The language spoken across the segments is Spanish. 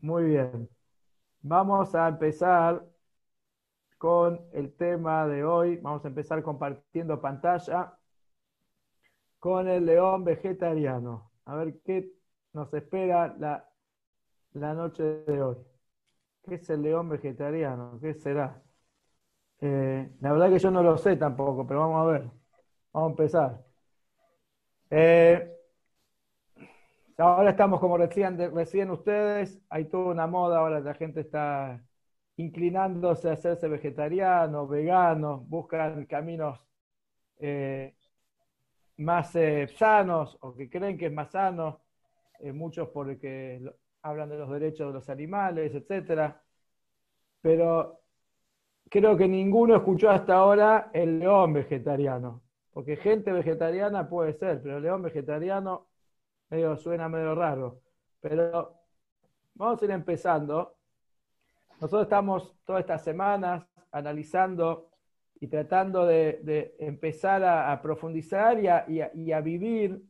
muy bien. Vamos a empezar con el tema de hoy. Vamos a empezar compartiendo pantalla con el león vegetariano. A ver qué nos espera la, la noche de hoy. ¿Qué es el león vegetariano? ¿Qué será? Eh, la verdad que yo no lo sé tampoco, pero vamos a ver. Vamos a empezar. Eh, ahora estamos como recién, recién ustedes, hay toda una moda, ahora la gente está inclinándose a hacerse vegetariano, vegano, buscan caminos eh, más sanos o que creen que es más sano, muchos porque hablan de los derechos de los animales, etcétera. Pero creo que ninguno escuchó hasta ahora el león vegetariano. Porque gente vegetariana puede ser, pero el león vegetariano medio, suena medio raro. Pero vamos a ir empezando. Nosotros estamos todas estas semanas analizando y tratando de, empezar a, profundizar y a, vivir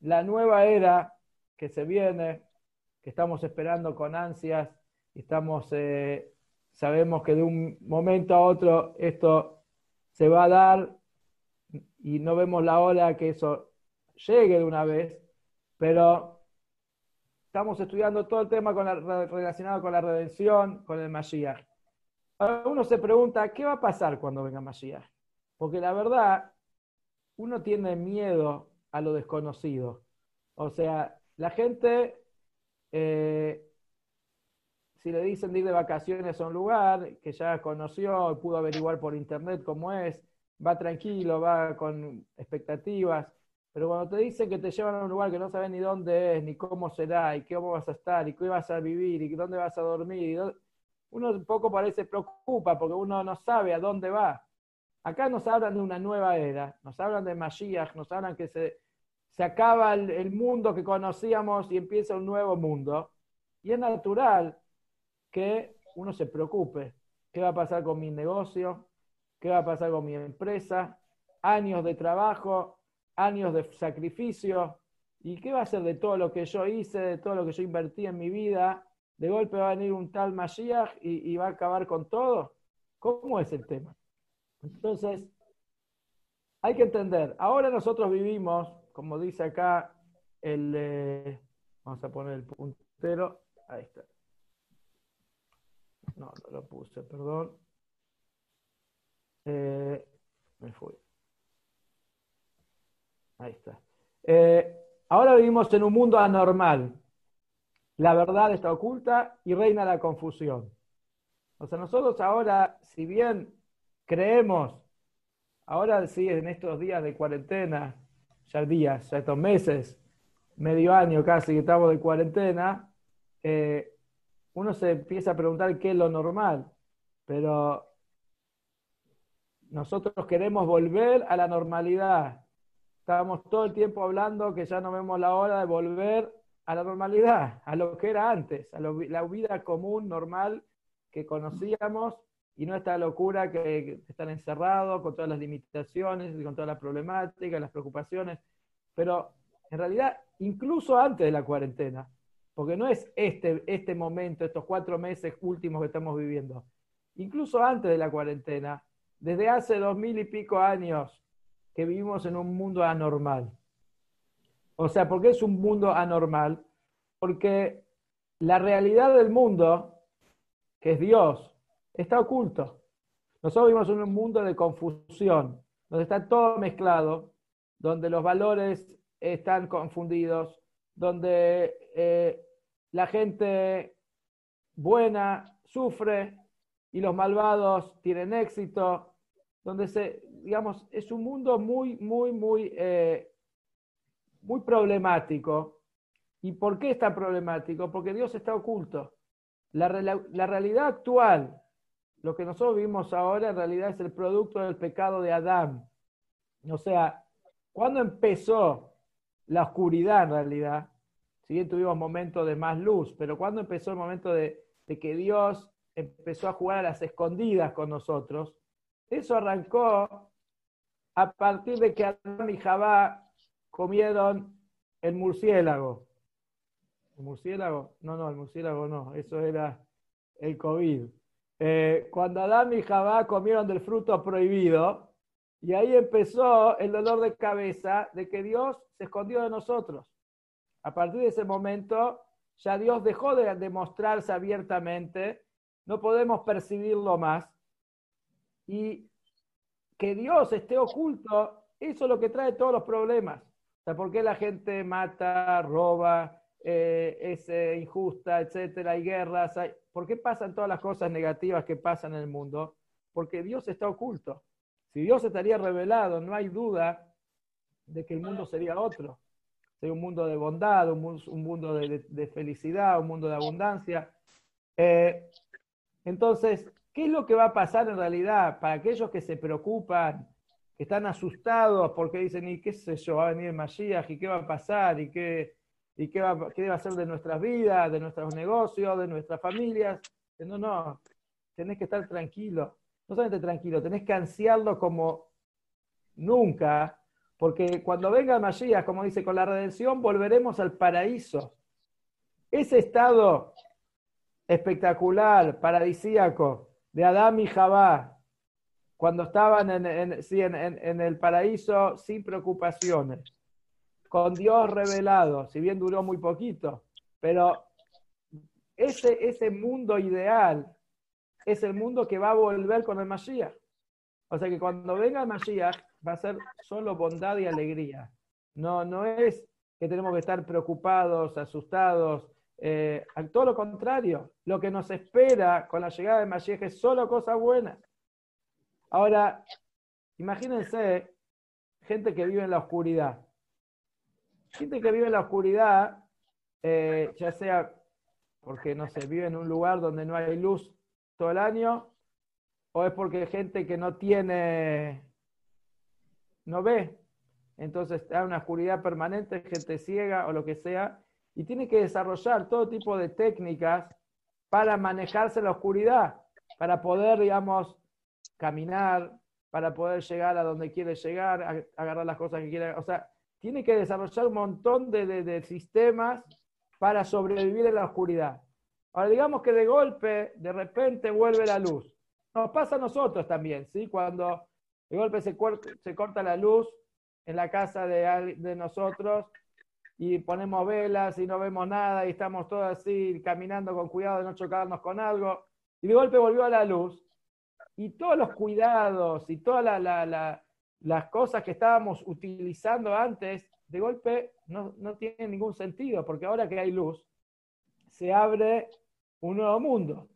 la nueva era que se viene, que estamos esperando con ansias, y estamos eh, sabemos que de un momento a otro esto se va a dar y no vemos la hora que eso llegue de una vez, pero estamos estudiando todo el tema relacionado con la redención, con el Mashiach. uno se pregunta, ¿qué va a pasar cuando venga Mashiach? Porque la verdad, uno tiene miedo a lo desconocido. O sea, la gente eh, si le dicen de ir de vacaciones a un lugar que ya conoció, pudo averiguar por internet cómo es, va tranquilo, va con expectativas, pero cuando te dicen que te llevan a un lugar que no sabes ni dónde es, ni cómo será, y cómo vas a estar, y qué vas a vivir, y dónde vas a dormir, uno un poco parece preocupa porque uno no sabe a dónde va. Acá nos hablan de una nueva era, nos hablan de Mashiach, nos hablan que se, se acaba el mundo que conocíamos y empieza un nuevo mundo. Y es natural que uno se preocupe. ¿Qué va a pasar con mi negocio? ¿Qué va a pasar con mi empresa? Años de trabajo, años de sacrificio. ¿Y qué va a ser de todo lo que yo hice, de todo lo que yo invertí en mi vida? De golpe va a venir un tal Mashiach y, va a acabar con todo. ¿Cómo es el tema? Entonces, hay que entender, ahora nosotros vivimos, como dice acá el, eh, vamos a poner el puntero, ahí está. No, no lo puse, perdón. Eh, me fui. Ahí está. Eh, ahora vivimos en un mundo anormal. La verdad está oculta y reina la confusión. O sea, nosotros ahora, si bien creemos, ahora sí, en estos días de cuarentena, ya días, ya estos meses, medio año casi que estamos de cuarentena, eh, uno se empieza a preguntar qué es lo normal, pero nosotros queremos volver a la normalidad. Estábamos todo el tiempo hablando que ya no vemos la hora de volver a la normalidad, a lo que era antes, a la vida común, normal que conocíamos y no esta locura que, están encerrados con todas las limitaciones con todas las problemáticas, las preocupaciones. Pero en realidad, incluso antes de la cuarentena, porque no es este, este momento, estos cuatro meses últimos que estamos viviendo. Incluso antes de la cuarentena, desde hace dos mil y pico años que vivimos en un mundo anormal. O sea, ¿por qué es un mundo anormal? Porque la realidad del mundo, que es Dios, está oculto. Nosotros vivimos en un mundo de confusión, donde está todo mezclado, donde los valores están confundidos, donde eh, la gente buena sufre y los malvados tienen éxito, donde se, digamos, es un mundo muy, muy, muy, eh, muy problemático. ¿Y por qué está problemático? Porque Dios está oculto. La, la realidad actual, lo que nosotros vivimos ahora, en realidad es el producto del pecado de Adán. O sea, cuando empezó la oscuridad en realidad, si bien tuvimos momentos de más luz, pero cuando empezó el momento de, que Dios empezó a jugar a las escondidas con nosotros, eso arrancó a partir de que Adán y Jabá comieron el murciélago. ¿El murciélago? No, no, el murciélago no, eso era el COVID. Eh, cuando Adán y Jabá comieron del fruto prohibido, y ahí empezó el dolor de cabeza de que Dios se escondió de nosotros. A partir de ese momento, ya Dios dejó de demostrarse abiertamente, no podemos percibirlo más. Y que Dios esté oculto, eso es lo que trae todos los problemas. ¿por qué la gente mata, roba, eh, es eh, injusta, etcétera, hay guerras? ¿Por qué pasan todas las cosas negativas que pasan en el mundo? Porque Dios está oculto. Si Dios estaría revelado, no hay duda de que el mundo sería otro. Sería un mundo de bondad, un, mundo de, felicidad, un mundo de abundancia. Eh, entonces, ¿qué es lo que va a pasar en realidad para aquellos que se preocupan, que están asustados porque dicen, ¿y qué sé yo? Va a venir el Mashiach, ¿y qué va a pasar? ¿Y qué, y qué, va, qué va a ser de nuestras vidas, de nuestros negocios, de nuestras familias? No, no, tenés que estar tranquilo no solamente tranquilo, tenés que ansiarlo como nunca, porque cuando venga el Mashiach, como dice, con la redención volveremos al paraíso. Ese estado espectacular, paradisíaco, de Adán y Jabá, cuando estaban en, en, el paraíso sin preocupaciones, con Dios revelado, si bien duró muy poquito, pero ese, ese mundo ideal es el mundo que va a volver con el Mashiach. O sea que cuando venga el Mashiach va a ser solo bondad y alegría. No, no es que tenemos que estar preocupados, asustados. Eh, todo lo contrario, lo que nos espera con la llegada del Mashiach es solo cosas buenas. Ahora, imagínense gente que vive en la oscuridad. Gente que vive en la oscuridad, eh, ya sea porque, no sé, vive en un lugar donde no hay luz todo el año, o es porque gente que no tiene, no ve, entonces está una oscuridad permanente, gente ciega o lo que sea, y tiene que desarrollar todo tipo de técnicas para manejarse la oscuridad, para poder, digamos, caminar, para poder llegar a donde quiere llegar, agarrar las cosas que quiere, o sea, tiene que desarrollar un montón de, de sistemas para sobrevivir en la oscuridad. Ahora digamos que de golpe, de repente vuelve la luz. Nos pasa a nosotros también, ¿sí? Cuando de golpe se, se corta la luz en la casa de, de nosotros y ponemos velas y no vemos nada y estamos todos así caminando con cuidado de no chocarnos con algo. Y de golpe volvió a la luz y todos los cuidados y todas las cosas que estábamos utilizando antes, de golpe no, no tienen ningún sentido, porque ahora que hay luz, se abre un nuevo mundo.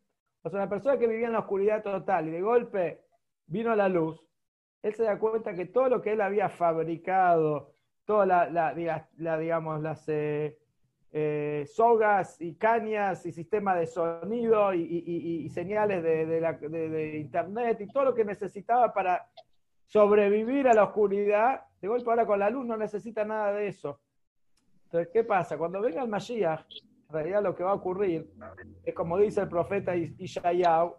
O sea, una persona que vivía en la oscuridad total y de golpe vino a la luz, él se da cuenta que todo lo que él había fabricado, todas la, digamos, las eh, eh, sogas y cañas y sistemas de sonido y, señales de, de, internet y todo lo que necesitaba para sobrevivir a la oscuridad, de golpe ahora con la luz no necesita nada de eso. Entonces, ¿qué pasa? Cuando venga el Mashiach, en realidad lo que va a ocurrir es como dice el profeta Ishayahu,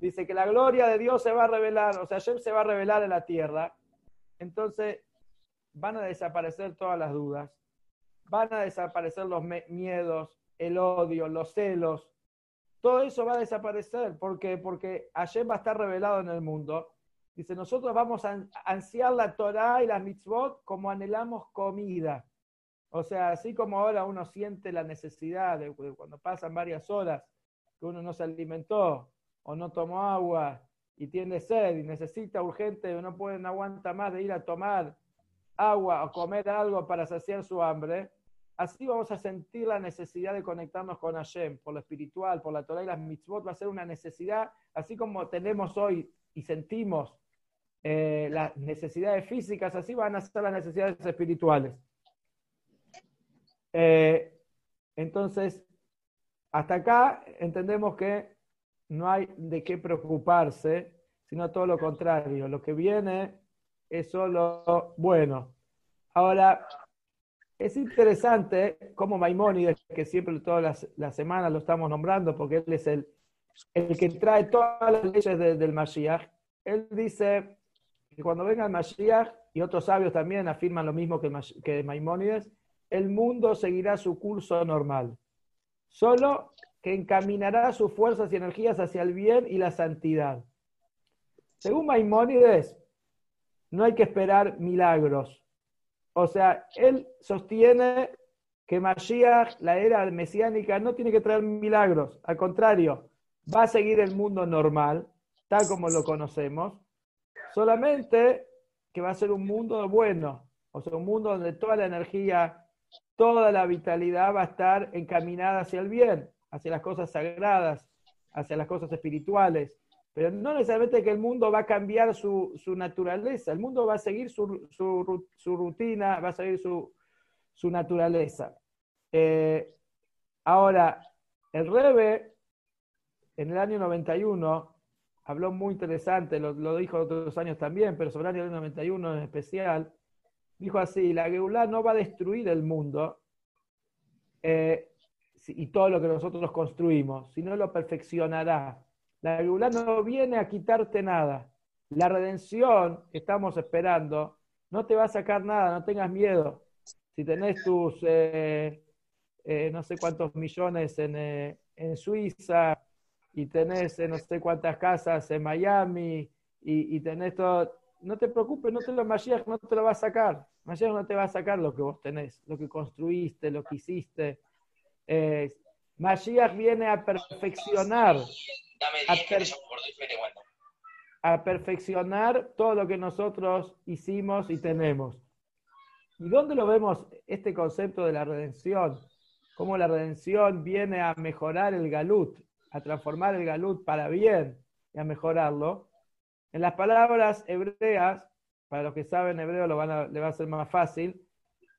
dice que la gloria de Dios se va a revelar, o sea, Hashem se va a revelar en la tierra, entonces van a desaparecer todas las dudas, van a desaparecer los miedos, el odio, los celos, todo eso va a desaparecer, porque porque Hashem va a estar revelado en el mundo. Dice, nosotros vamos a ansiar la Torah y las mitzvot como anhelamos comida. O sea, así como ahora uno siente la necesidad de, cuando pasan varias horas que uno no se alimentó o no tomó agua y tiene sed y necesita urgente, no puede, no aguanta más de ir a tomar agua o comer algo para saciar su hambre, así vamos a sentir la necesidad de conectarnos con Hashem, por lo espiritual, por la Torah y las mitzvot, va a ser una necesidad, así como tenemos hoy y sentimos eh, las necesidades físicas, así van a ser las necesidades espirituales. Eh, entonces, hasta acá entendemos que no hay de qué preocuparse, sino todo lo contrario. Lo que viene es solo bueno. Ahora, es interesante cómo Maimónides, que siempre todas las, semanas lo estamos nombrando, porque él es el, el que trae todas las leyes del Mashiach, él dice que cuando venga el Mashiach, y otros sabios también afirman lo mismo que, que Maimónides, el mundo seguirá su curso normal. solo que encaminará sus fuerzas y energías hacia el bien y la santidad. Según Maimónides, no hay que esperar milagros. O sea, él sostiene que Mashiach, la era mesiánica, no tiene que traer milagros. Al contrario, va a seguir el mundo normal, tal como lo conocemos, solamente que va a ser un mundo bueno, o sea, un mundo donde toda la energía, toda la vitalidad va a estar encaminada hacia el bien, hacia las cosas sagradas, hacia las cosas espirituales. Pero no necesariamente que el mundo va a cambiar su, naturaleza, el mundo va a seguir su, su, rutina, va a seguir su, naturaleza. Eh, ahora, el Rebe, en el año 91, habló muy interesante, lo, dijo otros años también, pero sobre el año 91 en especial, dijo así, la Geulah no va a destruir el mundo eh, y todo lo que nosotros construimos, sino lo perfeccionará. La Geulah no viene a quitarte nada. La redención que estamos esperando no te va a sacar nada, no tengas miedo. Si tenés tus, eh, eh, no sé cuántos millones en, en Suiza y tenés no sé cuántas casas en Miami y, y tenés todo, no te preocupes, no te lo, Mashiach no te lo va a sacar. Mashiach no te va a sacar lo que vos tenés, lo que construiste, lo que hiciste. Eh, Mashiach viene a perfeccionar. A, perfeccionar todo lo que nosotros hicimos y tenemos. ¿Y dónde lo vemos este concepto de la redención? Cómo la redención viene a mejorar el galut, a transformar el galut para bien y a mejorarlo. En las palabras hebreas, para los que saben hebreo lo van a, le va a ser más fácil,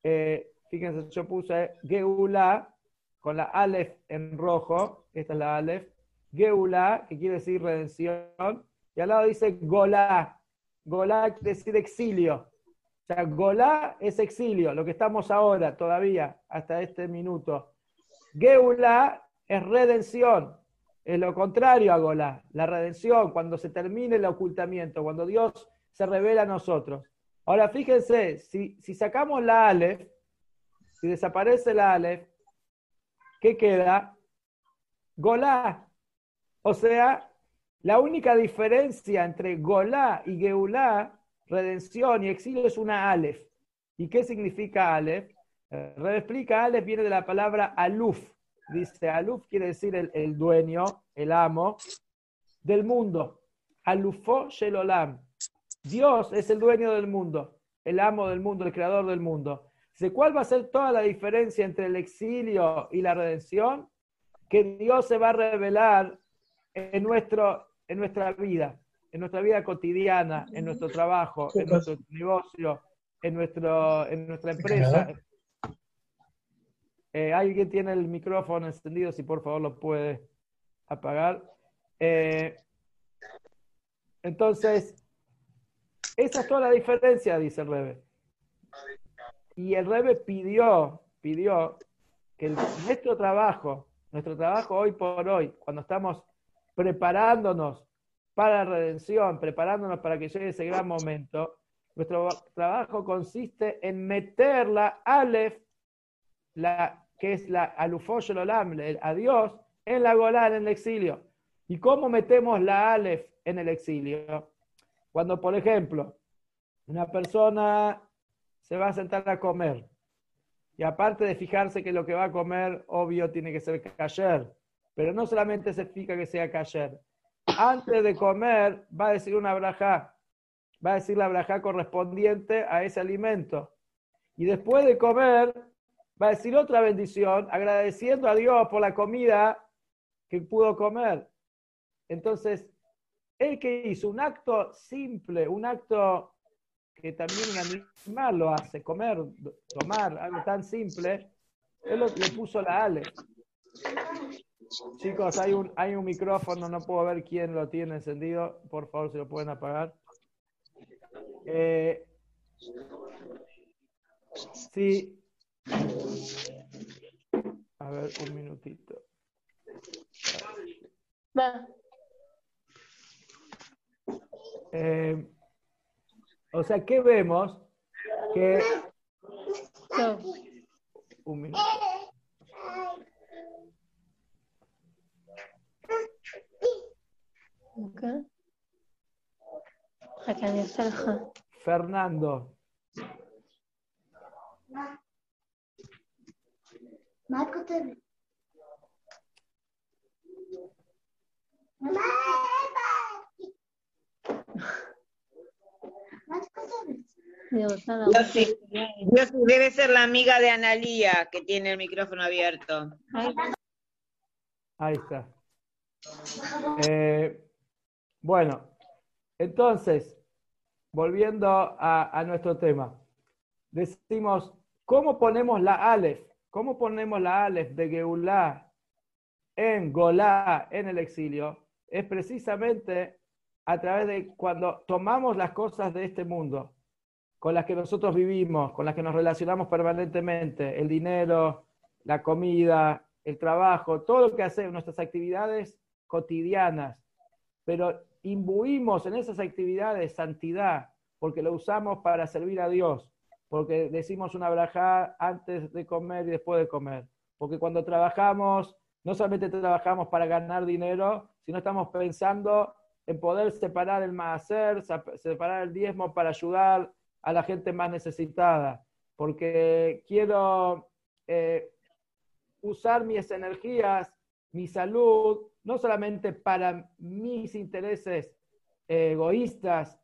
eh, fíjense, yo puse Geula con la Aleph en rojo, esta es la Aleph, Geula, que quiere decir redención, y al lado dice Golá, Golá quiere decir exilio. O sea, Golá es exilio, lo que estamos ahora todavía, hasta este minuto. Geula es redención, es lo contrario a Golá, la redención, cuando se termine el ocultamiento, cuando Dios se revela a nosotros. Ahora fíjense, si, sacamos la Aleph, si desaparece la Aleph, ¿qué queda? Golá. O sea, la única diferencia entre Golá y Geulá, redención y exilio, es una Aleph. ¿Y qué significa Aleph? Eh, explica, Aleph viene de la palabra Aluf, Dice, Aluf quiere decir el, dueño, el amo del mundo. Alufo Shelolam. Dios es el dueño del mundo, el amo del mundo, el creador del mundo. Dice, ¿cuál va a ser toda la diferencia entre el exilio y la redención? Que Dios se va a revelar en, nuestro, en nuestra vida, en nuestra vida cotidiana, en nuestro trabajo, en nuestro negocio, en, nuestro, en nuestra empresa, eh, ¿Alguien tiene el micrófono encendido? Si por favor lo puede apagar. Eh, entonces, esa es toda la diferencia, dice el Rebe. Y el Rebe pidió, pidió que nuestro trabajo, nuestro trabajo hoy por hoy, cuando estamos preparándonos para la redención, preparándonos para que llegue ese gran momento, nuestro trabajo consiste en meter la Aleph la, que es la alufosh olam, a Dios, en la Golá, en el exilio. ¿Y cómo metemos la Aleph en el exilio? Cuando, por ejemplo, una persona se va a sentar a comer y aparte de fijarse que lo que va a comer, obvio, tiene que ser kasher, pero no solamente se fija que sea kasher. Antes de comer, va a decir una braja, va a decir la braja correspondiente a ese alimento. Y después de comer, va a decir otra bendición, agradeciendo a Dios por la comida que pudo comer. Entonces, él que hizo un acto simple, un acto que también un animal lo hace, comer, tomar, algo tan simple, él le puso la ale. Chicos, hay un, hay un micrófono, no puedo ver quién lo tiene encendido. Por favor, si lo pueden apagar. Eh, sí, a ver, un minutito. Eh, o sea, ¿qué vemos? Que... Un minuto. Acá. Acá en el Fernando. Marco Dios debe ser la amiga de Analía que tiene el micrófono abierto. Ahí está. Eh, bueno, entonces, volviendo a, nuestro tema, decimos, ¿cómo ponemos la Aleph? ¿Cómo ponemos la Aleph de Geulá en Golá, en el exilio? Es precisamente a través de cuando tomamos las cosas de este mundo, con las que nosotros vivimos, con las que nos relacionamos permanentemente, el dinero, la comida, el trabajo, todo lo que hacemos, nuestras actividades cotidianas, pero imbuimos en esas actividades santidad, porque lo usamos para servir a Dios, porque decimos una braja antes de comer y después de comer, porque cuando trabajamos, no solamente trabajamos para ganar dinero, sino estamos pensando en poder separar el maaser, separar el diezmo para ayudar a la gente más necesitada, porque quiero eh, usar mis energías, mi salud, no solamente para mis intereses egoístas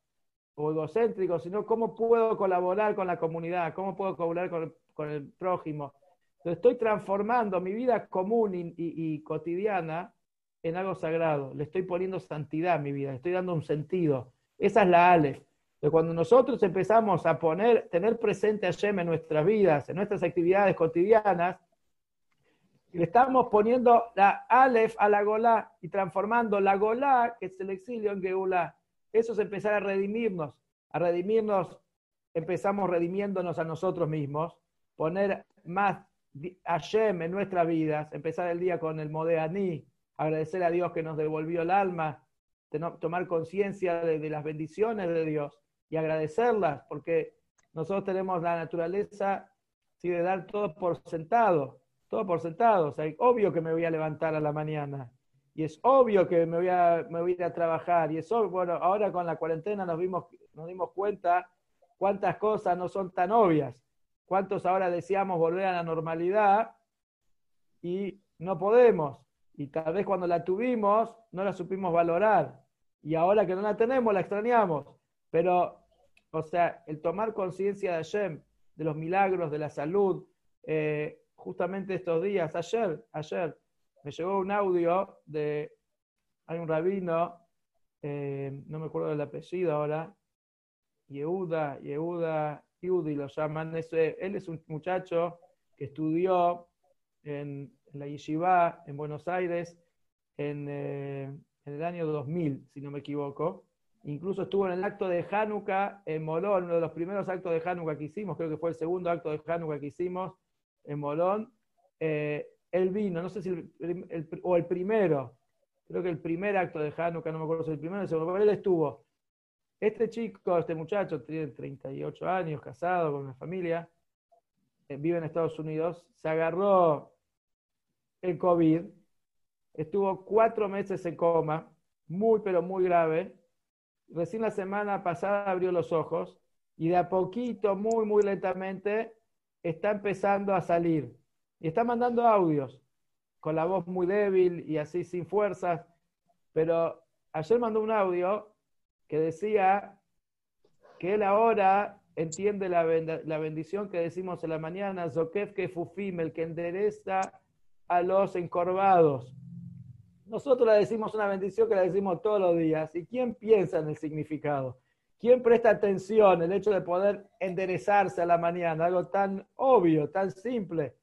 o egocéntricos, sino cómo puedo colaborar con la comunidad, cómo puedo colaborar con, el prójimo. Entonces, estoy transformando mi vida común y, cotidiana en algo sagrado. Le estoy poniendo santidad a mi vida, le estoy dando un sentido. Esa es la Aleph. Entonces, cuando nosotros empezamos a poner, tener presente a Shem en nuestras vidas, en nuestras actividades cotidianas, le estamos poniendo la Aleph a la Golá y transformando la Golá, que es el exilio, en Geulá. Eso es empezar a redimirnos. A redimirnos, empezamos redimiéndonos a nosotros mismos, poner más Hashem en nuestras vidas, empezar el día con el Modeaní, agradecer a Dios que nos devolvió el alma, tomar conciencia de, las bendiciones de Dios y agradecerlas, porque nosotros tenemos la naturaleza de dar todo por sentado todo por sentado. O sea, obvio que me voy a levantar a la mañana. Y es obvio que me voy a, me voy a ir a trabajar. Y es obvio, bueno, ahora con la cuarentena nos, vimos, nos dimos cuenta cuántas cosas no son tan obvias. Cuántos ahora deseamos volver a la normalidad y no podemos. Y tal vez cuando la tuvimos no la supimos valorar. Y ahora que no la tenemos la extrañamos. Pero, o sea, el tomar conciencia de Hashem, de los milagros, de la salud, eh, justamente estos días, ayer, ayer, me llegó un audio de, hay un rabino, eh, no me acuerdo del apellido ahora, Yehuda, Yehuda, Yudi lo llaman, él es un muchacho que estudió en, la Yeshiva en Buenos Aires en, eh, el año 2000, si no me equivoco. Incluso estuvo en el acto de Hanukkah en Molón, uno de los primeros actos de Hanukkah que hicimos, creo que fue el segundo acto de Hanukkah que hicimos, en Molón, eh, él vino, no sé si el, o el primero, creo que el primer acto de Hanukkah, no me acuerdo si el primero el segundo, pero él estuvo. Este chico, este muchacho, tiene 38 años, casado con una familia, eh, vive en Estados Unidos, se agarró el COVID, estuvo cuatro meses en coma, muy pero muy grave. Recién la semana pasada abrió los ojos y de a poquito, muy, muy lentamente, está empezando a salir y está mandando audios con la voz muy débil y así sin fuerzas, pero ayer mandó un audio que decía que él ahora entiende la, bendición que decimos en la mañana, Zokef que Fufim, el que endereza a los encorvados. Nosotros le decimos una bendición que la decimos todos los días. ¿Y quién piensa en el significado? ¿Quién presta atención el hecho de poder enderezarse a la mañana? Algo tan obvio, tan simple.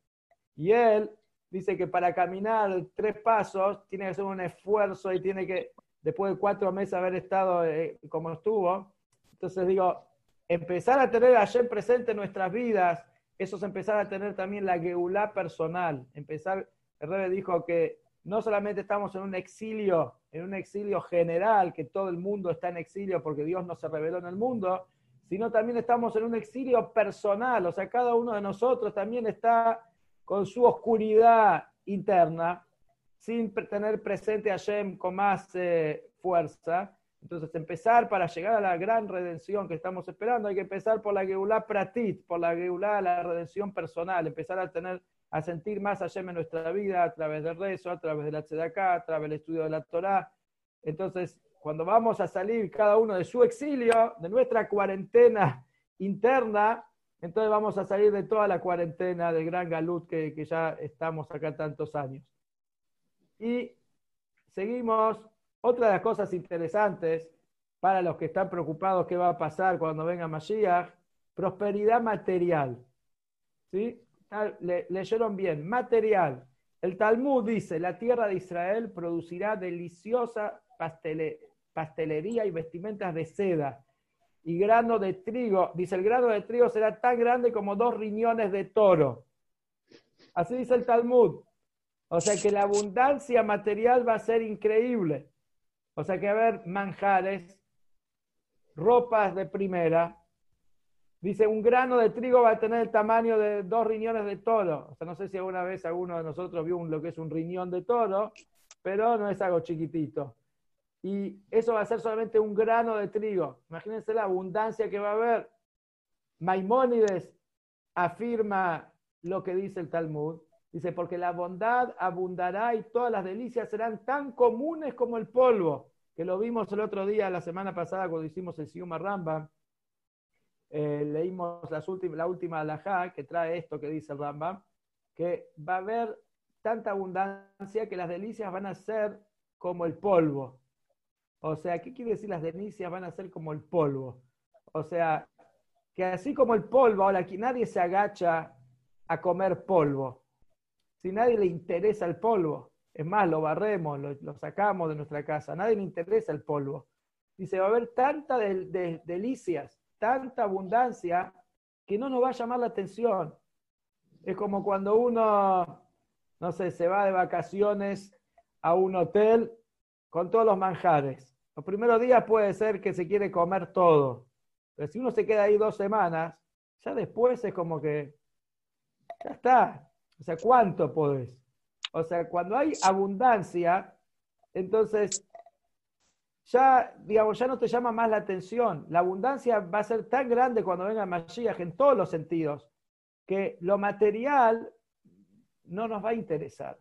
Y él dice que para caminar tres pasos tiene que hacer un esfuerzo y tiene que, después de cuatro meses haber estado eh, como estuvo. Entonces digo, empezar a tener ayer presente en nuestras vidas, eso es empezar a tener también la geulá personal. Empezar, el rey dijo que no solamente estamos en un exilio, en un exilio general, que todo el mundo está en exilio porque Dios no se reveló en el mundo, sino también estamos en un exilio personal, o sea, cada uno de nosotros también está con su oscuridad interna, sin tener presente a Hashem con más eh, fuerza. Entonces, empezar para llegar a la gran redención que estamos esperando, hay que empezar por la Geulá Pratit, por la Geulá, la redención personal, empezar a tener, a sentir más Hashem en nuestra vida a través del rezo, a través de la a través del estudio de la Torah. Entonces, cuando vamos a salir cada uno de su exilio, de nuestra cuarentena interna, entonces vamos a salir de toda la cuarentena del gran galut que, que ya estamos acá tantos años. Y seguimos. Otra de las cosas interesantes para los que están preocupados qué va a pasar cuando venga Mashiach, prosperidad material. ¿Sí? Leyeron bien, material. El Talmud dice, la tierra de Israel producirá deliciosa pastelería y vestimentas de seda y grano de trigo. Dice, el grano de trigo será tan grande como dos riñones de toro. Así dice el Talmud. O sea que la abundancia material va a ser increíble. O sea que a haber manjares, ropas de primera. Dice, un grano de trigo va a tener el tamaño de dos riñones de toro. O sea, no sé si alguna vez alguno de nosotros vio lo que es un riñón de toro, pero no es algo chiquitito. Y eso va a ser solamente un grano de trigo. Imagínense la abundancia que va a haber. Maimónides afirma lo que dice el Talmud. Dice, porque la bondad abundará y todas las delicias serán tan comunes como el polvo, que lo vimos el otro día, la semana pasada, cuando hicimos el Siuma Rambam. Eh, leímos la última alajá que trae esto que dice el Rambam, que va a haber tanta abundancia que las delicias van a ser como el polvo. O sea, ¿qué quiere decir las delicias van a ser como el polvo? O sea, que así como el polvo, ahora aquí nadie se agacha a comer polvo si nadie le interesa el polvo. Es más, lo barremos, lo, sacamos de nuestra casa. Nadie le interesa el polvo. Dice, va a haber tanta delicias, tanta abundancia, que no nos va a llamar la atención. Es como cuando uno, no sé, se va de vacaciones a un hotel con todos los manjares. Los primeros días puede ser que se quiere comer todo. Pero si uno se queda ahí dos semanas, ya después es como que, ya está, o sea, ¿cuánto podés? O sea, cuando hay abundancia, entonces ya, digamos, ya no te llama más la atención. La abundancia va a ser tan grande cuando venga Mashiach en todos los sentidos, que lo material no nos va a interesar.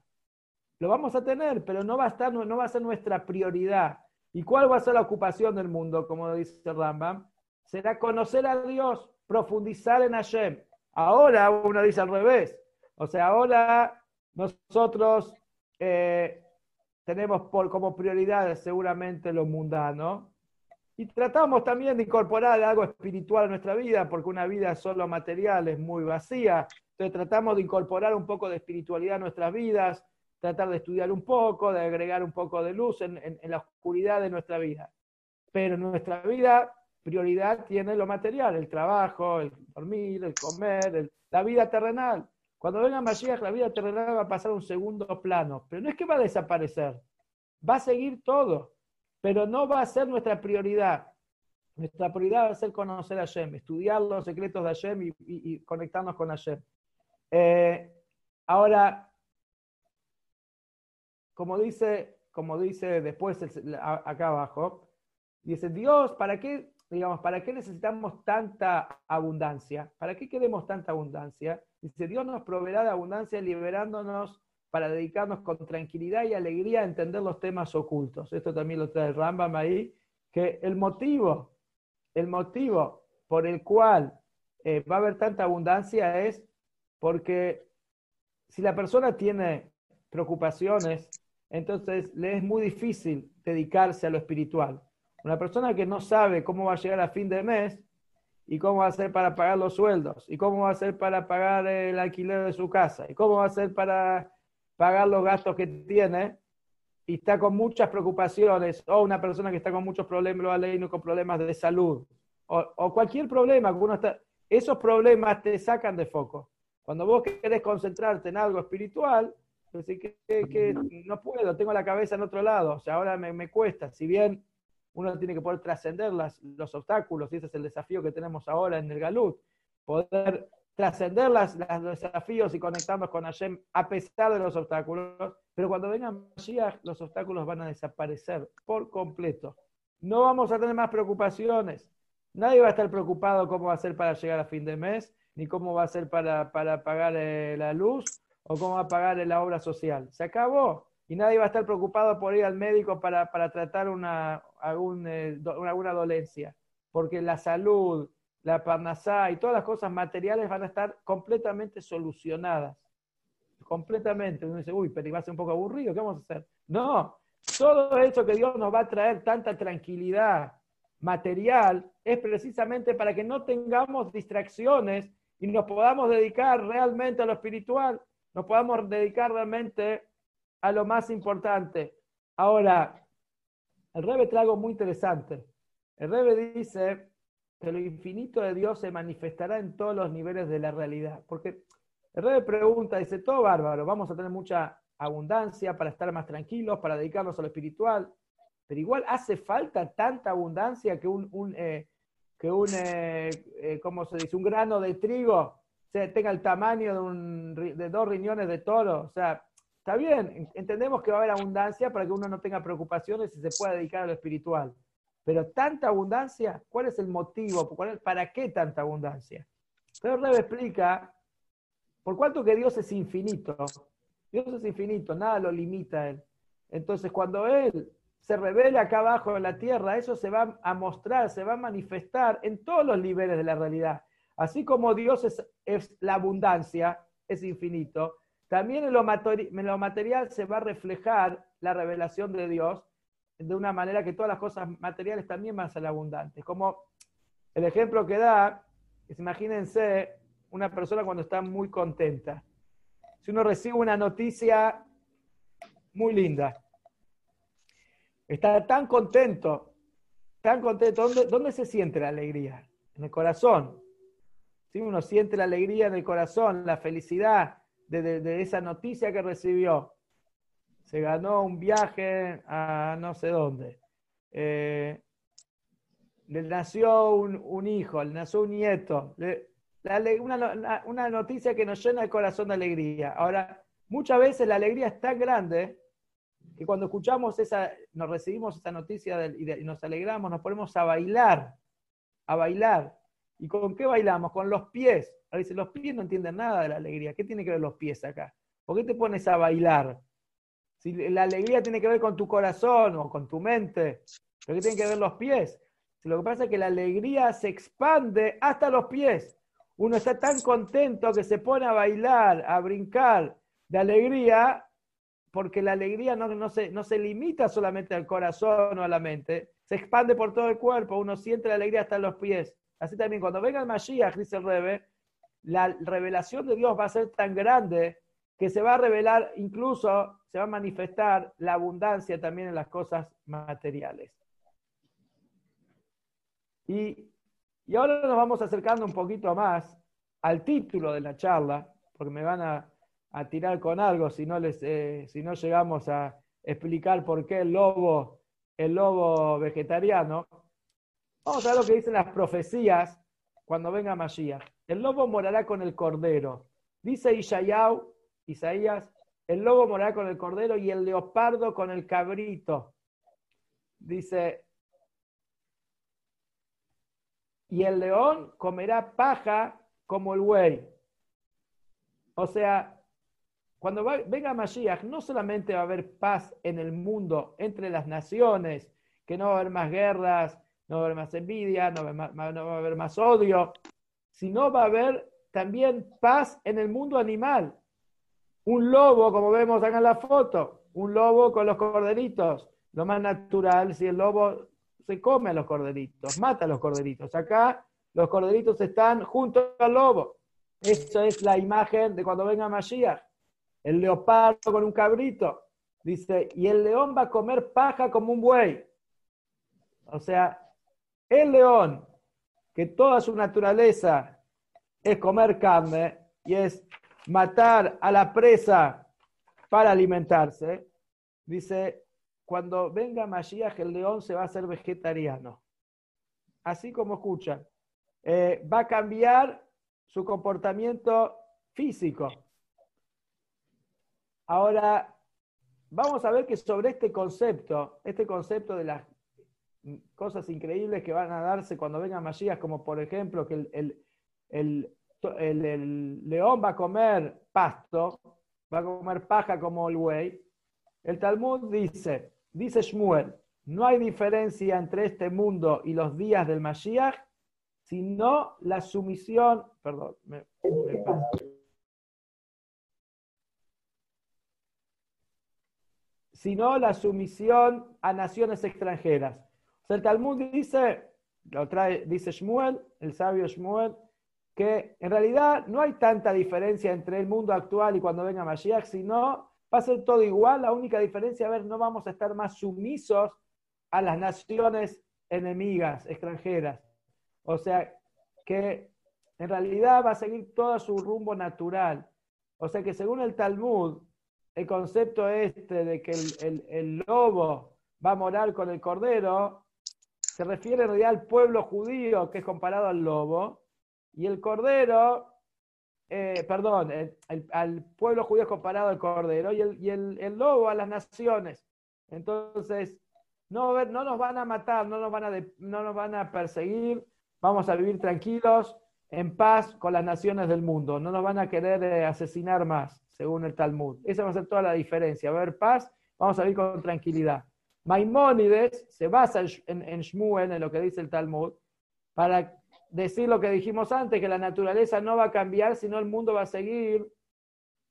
Lo vamos a tener, pero no va a, estar, no va a ser nuestra prioridad. ¿Y cuál va a ser la ocupación del mundo, como dice Rambam? Será conocer a Dios, profundizar en Hashem. Ahora uno dice al revés. O sea, ahora nosotros eh, tenemos como prioridad seguramente lo mundano y tratamos también de incorporar algo espiritual a nuestra vida, porque una vida solo material es muy vacía. Entonces tratamos de incorporar un poco de espiritualidad a nuestras vidas, tratar de estudiar un poco, de agregar un poco de luz en, la oscuridad de nuestra vida. Pero nuestra vida prioridad tiene lo material, el trabajo, el dormir, el comer, la vida terrenal. Cuando venga Mashiach, la vida terrenal va a pasar a un segundo plano. Pero no es que va a desaparecer. Va a seguir todo. Pero no va a ser nuestra prioridad. Nuestra prioridad va a ser conocer a Hashem, estudiar los secretos de Hashem y, conectarnos con Hashem. Eh, ahora, como dice, como dice después acá abajo, dice Dios, ¿para qué, digamos, para qué necesitamos tanta abundancia? ¿Para qué queremos tanta abundancia? Dice, Dios nos proveerá de abundancia liberándonos para dedicarnos con tranquilidad y alegría a entender los temas ocultos. Esto también lo trae Rambam ahí, que el motivo, el motivo por el cual eh, va a haber tanta abundancia es porque si la persona tiene preocupaciones, entonces le es muy difícil dedicarse a lo espiritual. Una persona que no sabe cómo va a llegar a fin de mes, ¿Y cómo va a ser para pagar los sueldos? ¿Y cómo va a ser para pagar el alquiler de su casa? ¿Y cómo va a ser para pagar los gastos que tiene? Y está con muchas preocupaciones, o una persona que está con muchos problemas, lo con problemas de salud, o, cualquier problema esos problemas te sacan de foco. Cuando vos querés concentrarte en algo espiritual, decís que, que, no puedo, tengo la cabeza en otro lado, o sea, ahora me, me cuesta. Si bien uno tiene que poder trascender los obstáculos, y ese es el desafío que tenemos ahora en el Galut, poder trascender los desafíos y conectarnos con Hashem a pesar de los obstáculos, pero cuando vengan Mashiach, los obstáculos van a desaparecer por completo. No vamos a tener más preocupaciones. Nadie va a estar preocupado cómo va a ser para llegar a fin de mes, ni cómo va a ser para, para pagar eh, la luz o cómo va a pagar la obra social. Se acabó. Y nadie va a estar preocupado por ir al médico para, tratar una, eh, alguna dolencia. Porque la salud, la parnasá y todas las cosas materiales van a estar completamente solucionadas. Completamente. Uno dice, uy, pero va a ser un poco aburrido, ¿qué vamos a hacer? No, todo eso que Dios nos va a traer tanta tranquilidad material es precisamente para que no tengamos distracciones y nos podamos dedicar realmente a lo espiritual, nos podamos dedicar realmente a lo más importante. Ahora, el Rebe trae algo muy interesante. El Rebe dice que lo infinito de Dios se manifestará en todos los niveles de la realidad. Porque el Rebe pregunta, dice, todo bárbaro, vamos a tener mucha abundancia para estar más tranquilos, para dedicarnos a lo espiritual, pero igual hace falta tanta abundancia que un, eh, que un eh, eh, ¿cómo se dice? Un grano de trigo tenga el tamaño de, un, de dos riñones de toro. O sea, está bien, entendemos que va a haber abundancia para que uno no tenga preocupaciones y se pueda dedicar a lo espiritual. Pero tanta abundancia, ¿cuál es el motivo? ¿Para qué tanta abundancia? Pero Rebe explica, por cuanto que Dios es infinito, Dios es infinito, nada lo limita a Él. Entonces, cuando Él se revela acá abajo en la tierra, eso se va a mostrar, se va a manifestar en todos los niveles de la realidad. Así como Dios es, la abundancia, es infinito, también en lo, material se va a reflejar la revelación de Dios de una manera que todas las cosas materiales también van a ser abundantes. Como el ejemplo que da, imagínense una persona cuando está muy contenta. Si uno recibe una noticia muy linda, está tan contento, tan contento, ¿dónde, se siente la alegría? En el corazón. ¿Sí? Uno siente la alegría en el corazón, la felicidad de, esa noticia que recibió. Se ganó un viaje a no sé dónde. Eh, le nació un, hijo, le nació un nieto. una, una noticia que nos llena el corazón de alegría. Ahora, muchas veces la alegría es tan grande que cuando escuchamos esa, nos recibimos esa noticia y, nos alegramos, nos ponemos a bailar, a bailar. ¿Y con qué bailamos? Con los pies. Ahora dice, los pies no entienden nada de la alegría. ¿Qué tiene que ver los pies acá? ¿Por qué te pones a bailar? Si la alegría tiene que ver con tu corazón o con tu mente, ¿pero qué tienen que ver los pies? Lo que pasa es que la alegría se expande hasta los pies. Uno está tan contento que se pone a bailar, a brincar de alegría, porque la alegría no, no, se, no se limita solamente al corazón o a la mente, se expande por todo el cuerpo, uno siente la alegría hasta los pies. Así también, cuando venga el Mashiach, dice el Rebe, la revelación de Dios va a ser tan grande que se va a revelar, incluso se va a manifestar la abundancia también en las cosas materiales. Y, y ahora nos vamos acercando un poquito más al título de la charla, porque me van a, a tirar con algo si no, les, eh, si no llegamos a explicar por qué el lobo, el lobo vegetariano. Vamos a ver lo que dicen las profecías cuando venga Mashiach. El lobo morará con el cordero. Dice Ishayau, Isaías, el lobo morará con el cordero y el leopardo con el cabrito. Dice, y el león comerá paja como el buey. O sea, cuando venga Mashiach, no solamente va a haber paz en el mundo entre las naciones, que no va a haber más guerras, no va a haber más envidia, no va a haber más, odio, sino va a haber también paz en el mundo animal. Un lobo, como vemos acá en la foto, un lobo con los corderitos. Lo más natural, si el lobo se come a los corderitos, mata a los corderitos. Acá los corderitos están junto al lobo. Esa es la imagen de cuando venga Mashiach el leopardo con un cabrito. Dice, y el león va a comer paja como un buey. O sea, el león, que toda su naturaleza es comer carne y es matar a la presa para alimentarse, dice, cuando venga Mashiach, el león se va a hacer vegetariano. Así como escuchan. Eh, va a cambiar su comportamiento físico. Ahora, vamos a ver que sobre este concepto, este concepto de las cosas increíbles que van a darse cuando vengan Masías, como por ejemplo que el, león va a comer pasto, va a comer paja como el buey, el Talmud dice, dice Shmuel, no hay diferencia entre este mundo y los días del Mashiach, sino la sumisión, perdón, me, sino la sumisión a naciones extranjeras. El Talmud dice, lo trae, dice Shmuel, el sabio Shmuel, que en realidad no hay tanta diferencia entre el mundo actual y cuando venga Mashiach, sino va a ser todo igual. La única diferencia, a ver, no vamos a estar más sumisos a las naciones enemigas, extranjeras. O sea, que en realidad va a seguir todo su rumbo natural. O sea que según el Talmud, el concepto este de que el, lobo va a morar con el cordero, se refiere en realidad al pueblo judío que es comparado al lobo, y el cordero, eh, perdón, al pueblo judío es comparado al cordero, y, el, lobo a las naciones. Entonces, no, no nos van a matar, no nos van a, no nos van a perseguir, vamos a vivir tranquilos, en paz con las naciones del mundo, no nos van a querer eh, asesinar más según el Talmud. Esa va a ser toda la diferencia. Va a haber paz, vamos a vivir con tranquilidad. Maimónides se basa en, Shmuel, en lo que dice el Talmud, para decir lo que dijimos antes, que la naturaleza no va a cambiar, sino el mundo va a seguir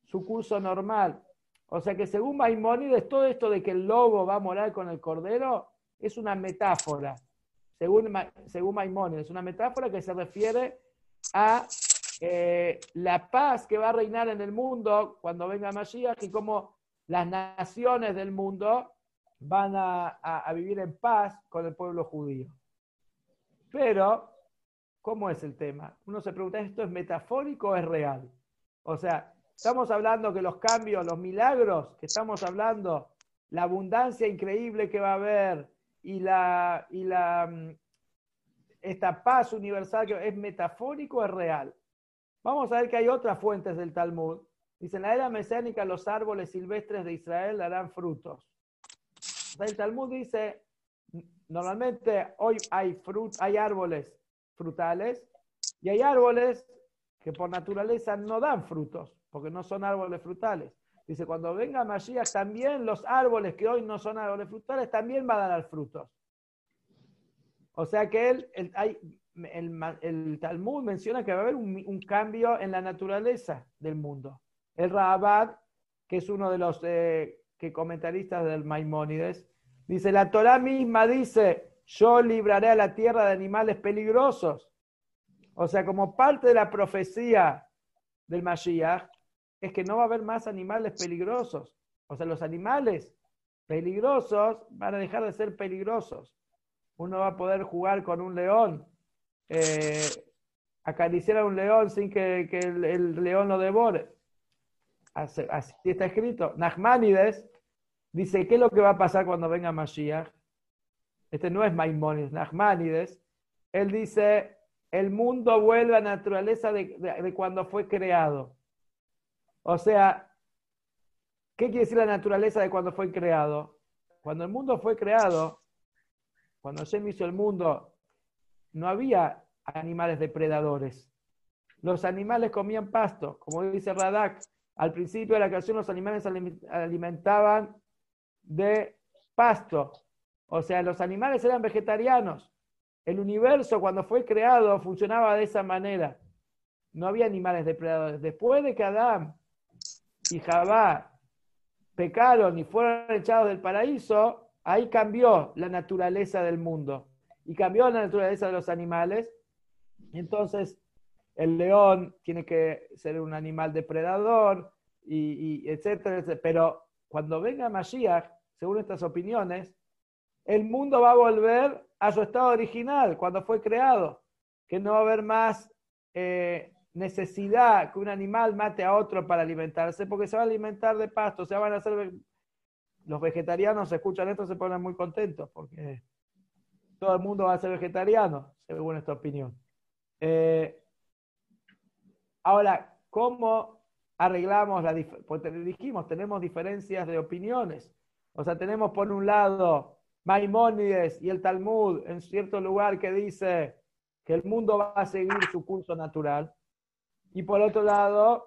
su curso normal. O sea que según Maimónides, todo esto de que el lobo va a morar con el cordero es una metáfora. Según, según Maimónides, una metáfora que se refiere a eh, la paz que va a reinar en el mundo cuando venga Mashiach y cómo las naciones del mundo van a, vivir en paz con el pueblo judío. Pero, ¿cómo es el tema? Uno se pregunta, ¿esto es metafórico o es real? O sea, estamos hablando que los cambios, los milagros que estamos hablando, la abundancia increíble que va a haber y la, mm, esta paz universal es metafórico o es real. Vamos a ver que hay otras fuentes del Talmud. Dice, en la era mesénica los árboles silvestres de Israel darán frutos. El Talmud dice, normalmente hoy hay, frut, hay árboles frutales y hay árboles que por naturaleza no dan frutos, porque no son árboles frutales. Dice, cuando venga Mashiach, también los árboles que hoy no son árboles frutales, también van a dar frutos. O sea que él, hay, el, Talmud menciona que va a haber un, cambio en la naturaleza del mundo. El Rahabad, que es uno de los eh, que comentaristas del Maimónides, dice, la Torah misma dice, yo libraré a la tierra de animales peligrosos. O sea, como parte de la profecía del Mashiach, es que no va a haber más animales peligrosos. O sea, los animales peligrosos van a dejar de ser peligrosos. Uno va a poder jugar con un león eh, acariciar a un león sin que, el, león lo devore. Así, está escrito. Nachmanides dice, ¿qué es lo que va a pasar cuando venga Mashiach? Este no es Maimonides, Nachmanides. Él dice, el mundo vuelve a la naturaleza de, cuando fue creado. O sea, ¿qué quiere decir la naturaleza de cuando fue creado? Cuando el mundo fue creado, cuando Hashem hizo el mundo no había animales depredadores. Los animales comían pasto, como dice Radak. Al principio de la creación los animales alimentaban de pasto. O sea, los animales eran vegetarianos. El universo cuando fue creado funcionaba de esa manera. No había animales depredadores. Después de que Adán y Jabá pecaron y fueron echados del paraíso, ahí cambió la naturaleza del mundo y cambió la naturaleza de los animales. Entonces, el león tiene que ser un animal depredador, y, etcétera, Pero cuando venga Mashiach, según estas opiniones, el mundo va a volver a su estado original, cuando fue creado, que no va a haber más eh, necesidad que un animal mate a otro para alimentarse, porque se va a alimentar de pasto, se van a hacer... Los vegetarianos escuchan esto se ponen muy contentos, porque todo el mundo va a ser vegetariano, según esta opinión. Eh, Ahora, ¿cómo arreglamos la Porque dijimos, tenemos diferencias de opiniones. O sea, tenemos por un lado Maimónides y el Talmud en cierto lugar que dice que el mundo va a seguir su curso natural. Y por otro lado,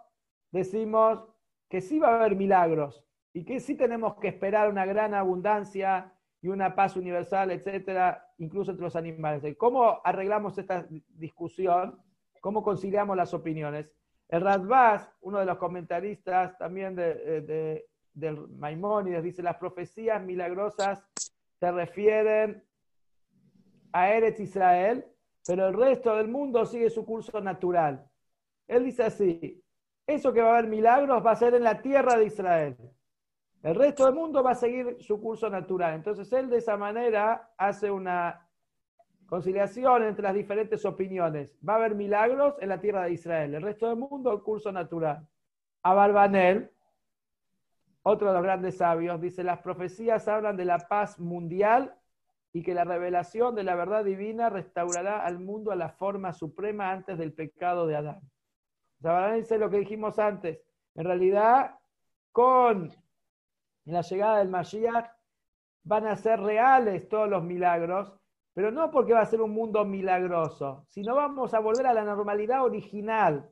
decimos que sí va a haber milagros y que sí tenemos que esperar una gran abundancia y una paz universal, etcétera, incluso entre los animales. ¿Cómo arreglamos esta discusión? ¿Cómo conciliamos las opiniones? El Radbaz, uno de los comentaristas también de, de, del Maimónides, dice, las profecías milagrosas se refieren a Eretz Israel, pero el resto del mundo sigue su curso natural. Él dice así, eso que va a haber milagros va a ser en la tierra de Israel. El resto del mundo va a seguir su curso natural. Entonces él de esa manera hace una conciliación entre las diferentes opiniones. Va a haber milagros en la tierra de Israel. El resto del mundo, el curso natural. A Barbanel, otro de los grandes sabios, dice, las profecías hablan de la paz mundial y que la revelación de la verdad divina restaurará al mundo a la forma suprema antes del pecado de Adán. Barbanel dice lo que dijimos antes. En realidad, con la llegada del Mashiach van a ser reales todos los milagros, pero no porque va a ser un mundo milagroso, sino vamos a volver a la normalidad original.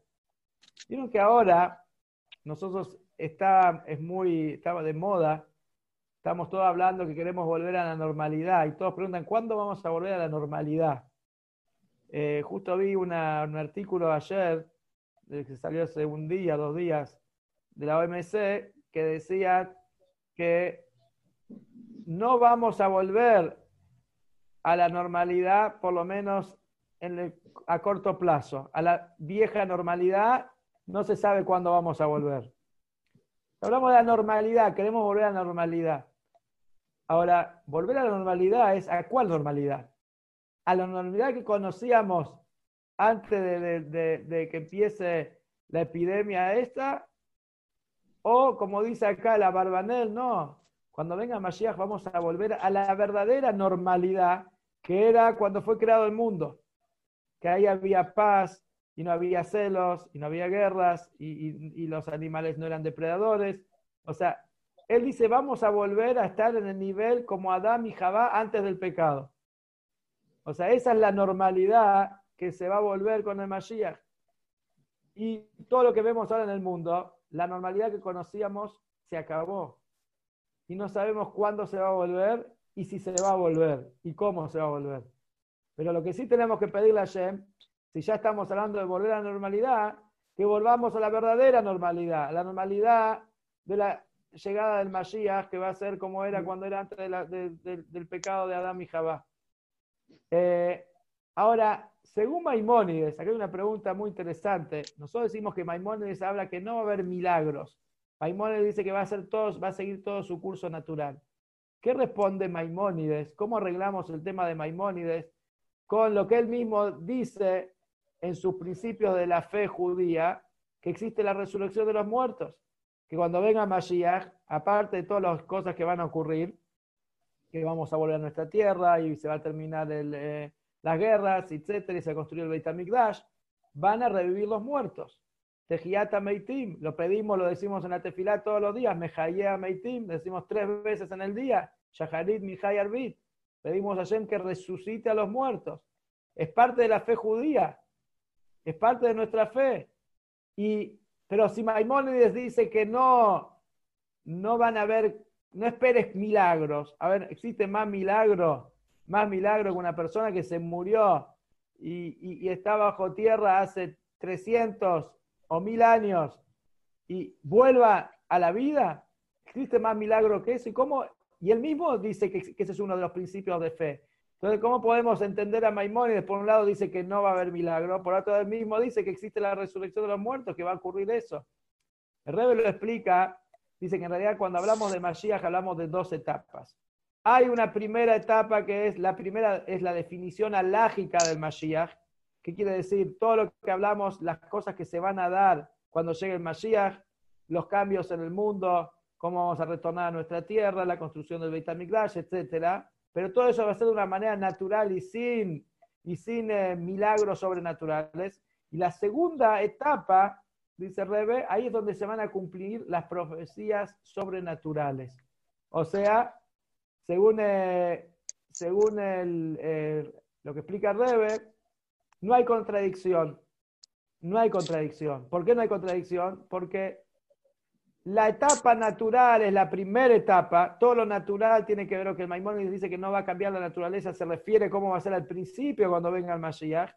Vieron que ahora nosotros está, es muy, estaba de moda, estamos todos hablando que queremos volver a la normalidad y todos preguntan, ¿cuándo vamos a volver a la normalidad? Eh, justo vi un artículo ayer, que salió hace un día, dos días, de la OMC, que decía que no vamos a volver a la normalidad, por lo menos a corto plazo. A la vieja normalidad no se sabe cuándo vamos a volver. Hablamos de la normalidad, queremos volver a la normalidad. Ahora, volver a la normalidad es ¿a cuál normalidad? A la normalidad que conocíamos antes de que empiece la epidemia esta o como dice acá la Barbanel, no. Cuando venga Mashiach vamos a volver a la verdadera normalidad que era cuando fue creado el mundo. Que ahí había paz y no había celos y no había guerras y, los animales no eran depredadores. O sea, él dice, vamos a volver a estar en el nivel como Adán y Jabá antes del pecado. O sea, esa es la normalidad que se va a volver con el Mashiach. Y todo lo que vemos ahora en el mundo la normalidad que conocíamos se acabó. Y no sabemos cuándo se va a volver y si se va a volver y cómo se va a volver. Pero lo que sí tenemos que pedirle a Shem, si ya estamos hablando de volver a la normalidad, que volvamos a la verdadera normalidad, la normalidad de la llegada del Mashiach, que va a ser como era cuando era antes del pecado de Adán y Jabá. Eh, ahora, según Maimónides, aquí hay una pregunta muy interesante. Nosotros decimos que Maimónides habla que no va a haber milagros. Maimónides dice que va a, ser todos, va a seguir todo su curso natural. ¿Qué responde Maimónides? ¿Cómo arreglamos el tema de Maimónides con lo que él mismo dice en sus principios de la fe judía, que existe la resurrección de los muertos? Que cuando venga Mashiach, aparte de todas las cosas que van a ocurrir, que vamos a volver a nuestra tierra y se va a terminar el, eh, las guerras, etcétera, y se construyó el Beit HaMikdash, van a revivir los muertos. Tejiata Meitim, lo pedimos, lo decimos en la tefilá todos los días, Mejayea Meitim, decimos tres veces en el día, Shaharit Mihai Arbit, pedimos a Hashem que resucite a los muertos. Es parte de la fe judía, es parte de nuestra fe. Y, pero si Maimónides dice que no, no van a haber, no esperes milagros, a ver, ¿existe más milagros más milagro que una persona que se murió y, está bajo tierra hace 300 o 1000 años y vuelva a la vida? ¿Existe más milagro que eso? ¿Y, cómo? y él mismo dice que, ese es uno de los principios de fe. Entonces, ¿cómo podemos entender a Maimónides? Por un lado dice que no va a haber milagro, por otro lado mismo dice que existe la resurrección de los muertos, que va a ocurrir eso. El Rebbe lo explica, dice que en realidad cuando hablamos de Mashiach hablamos de dos etapas. Hay una primera etapa que es la primera, es la definición alágica del Mashiach. ¿Qué quiere decir? Todo lo que hablamos, las cosas que se van a dar cuando llegue el Mashiach, los cambios en el mundo, cómo vamos a retornar a nuestra tierra, la construcción del Beit HaMikdash, etc. Pero todo eso va a ser de una manera natural y sin, y sin eh, milagros sobrenaturales. Y la segunda etapa, dice Rebe, ahí es donde se van a cumplir las profecías sobrenaturales. O sea, según, eh, según el, lo que explica Rebe, no hay contradicción. No hay contradicción. ¿Por qué no hay contradicción? Porque la etapa natural es la primera etapa. Todo lo natural tiene que ver con que el Maimónides dice que no va a cambiar la naturaleza, se refiere cómo va a ser al principio cuando venga el Mashiach.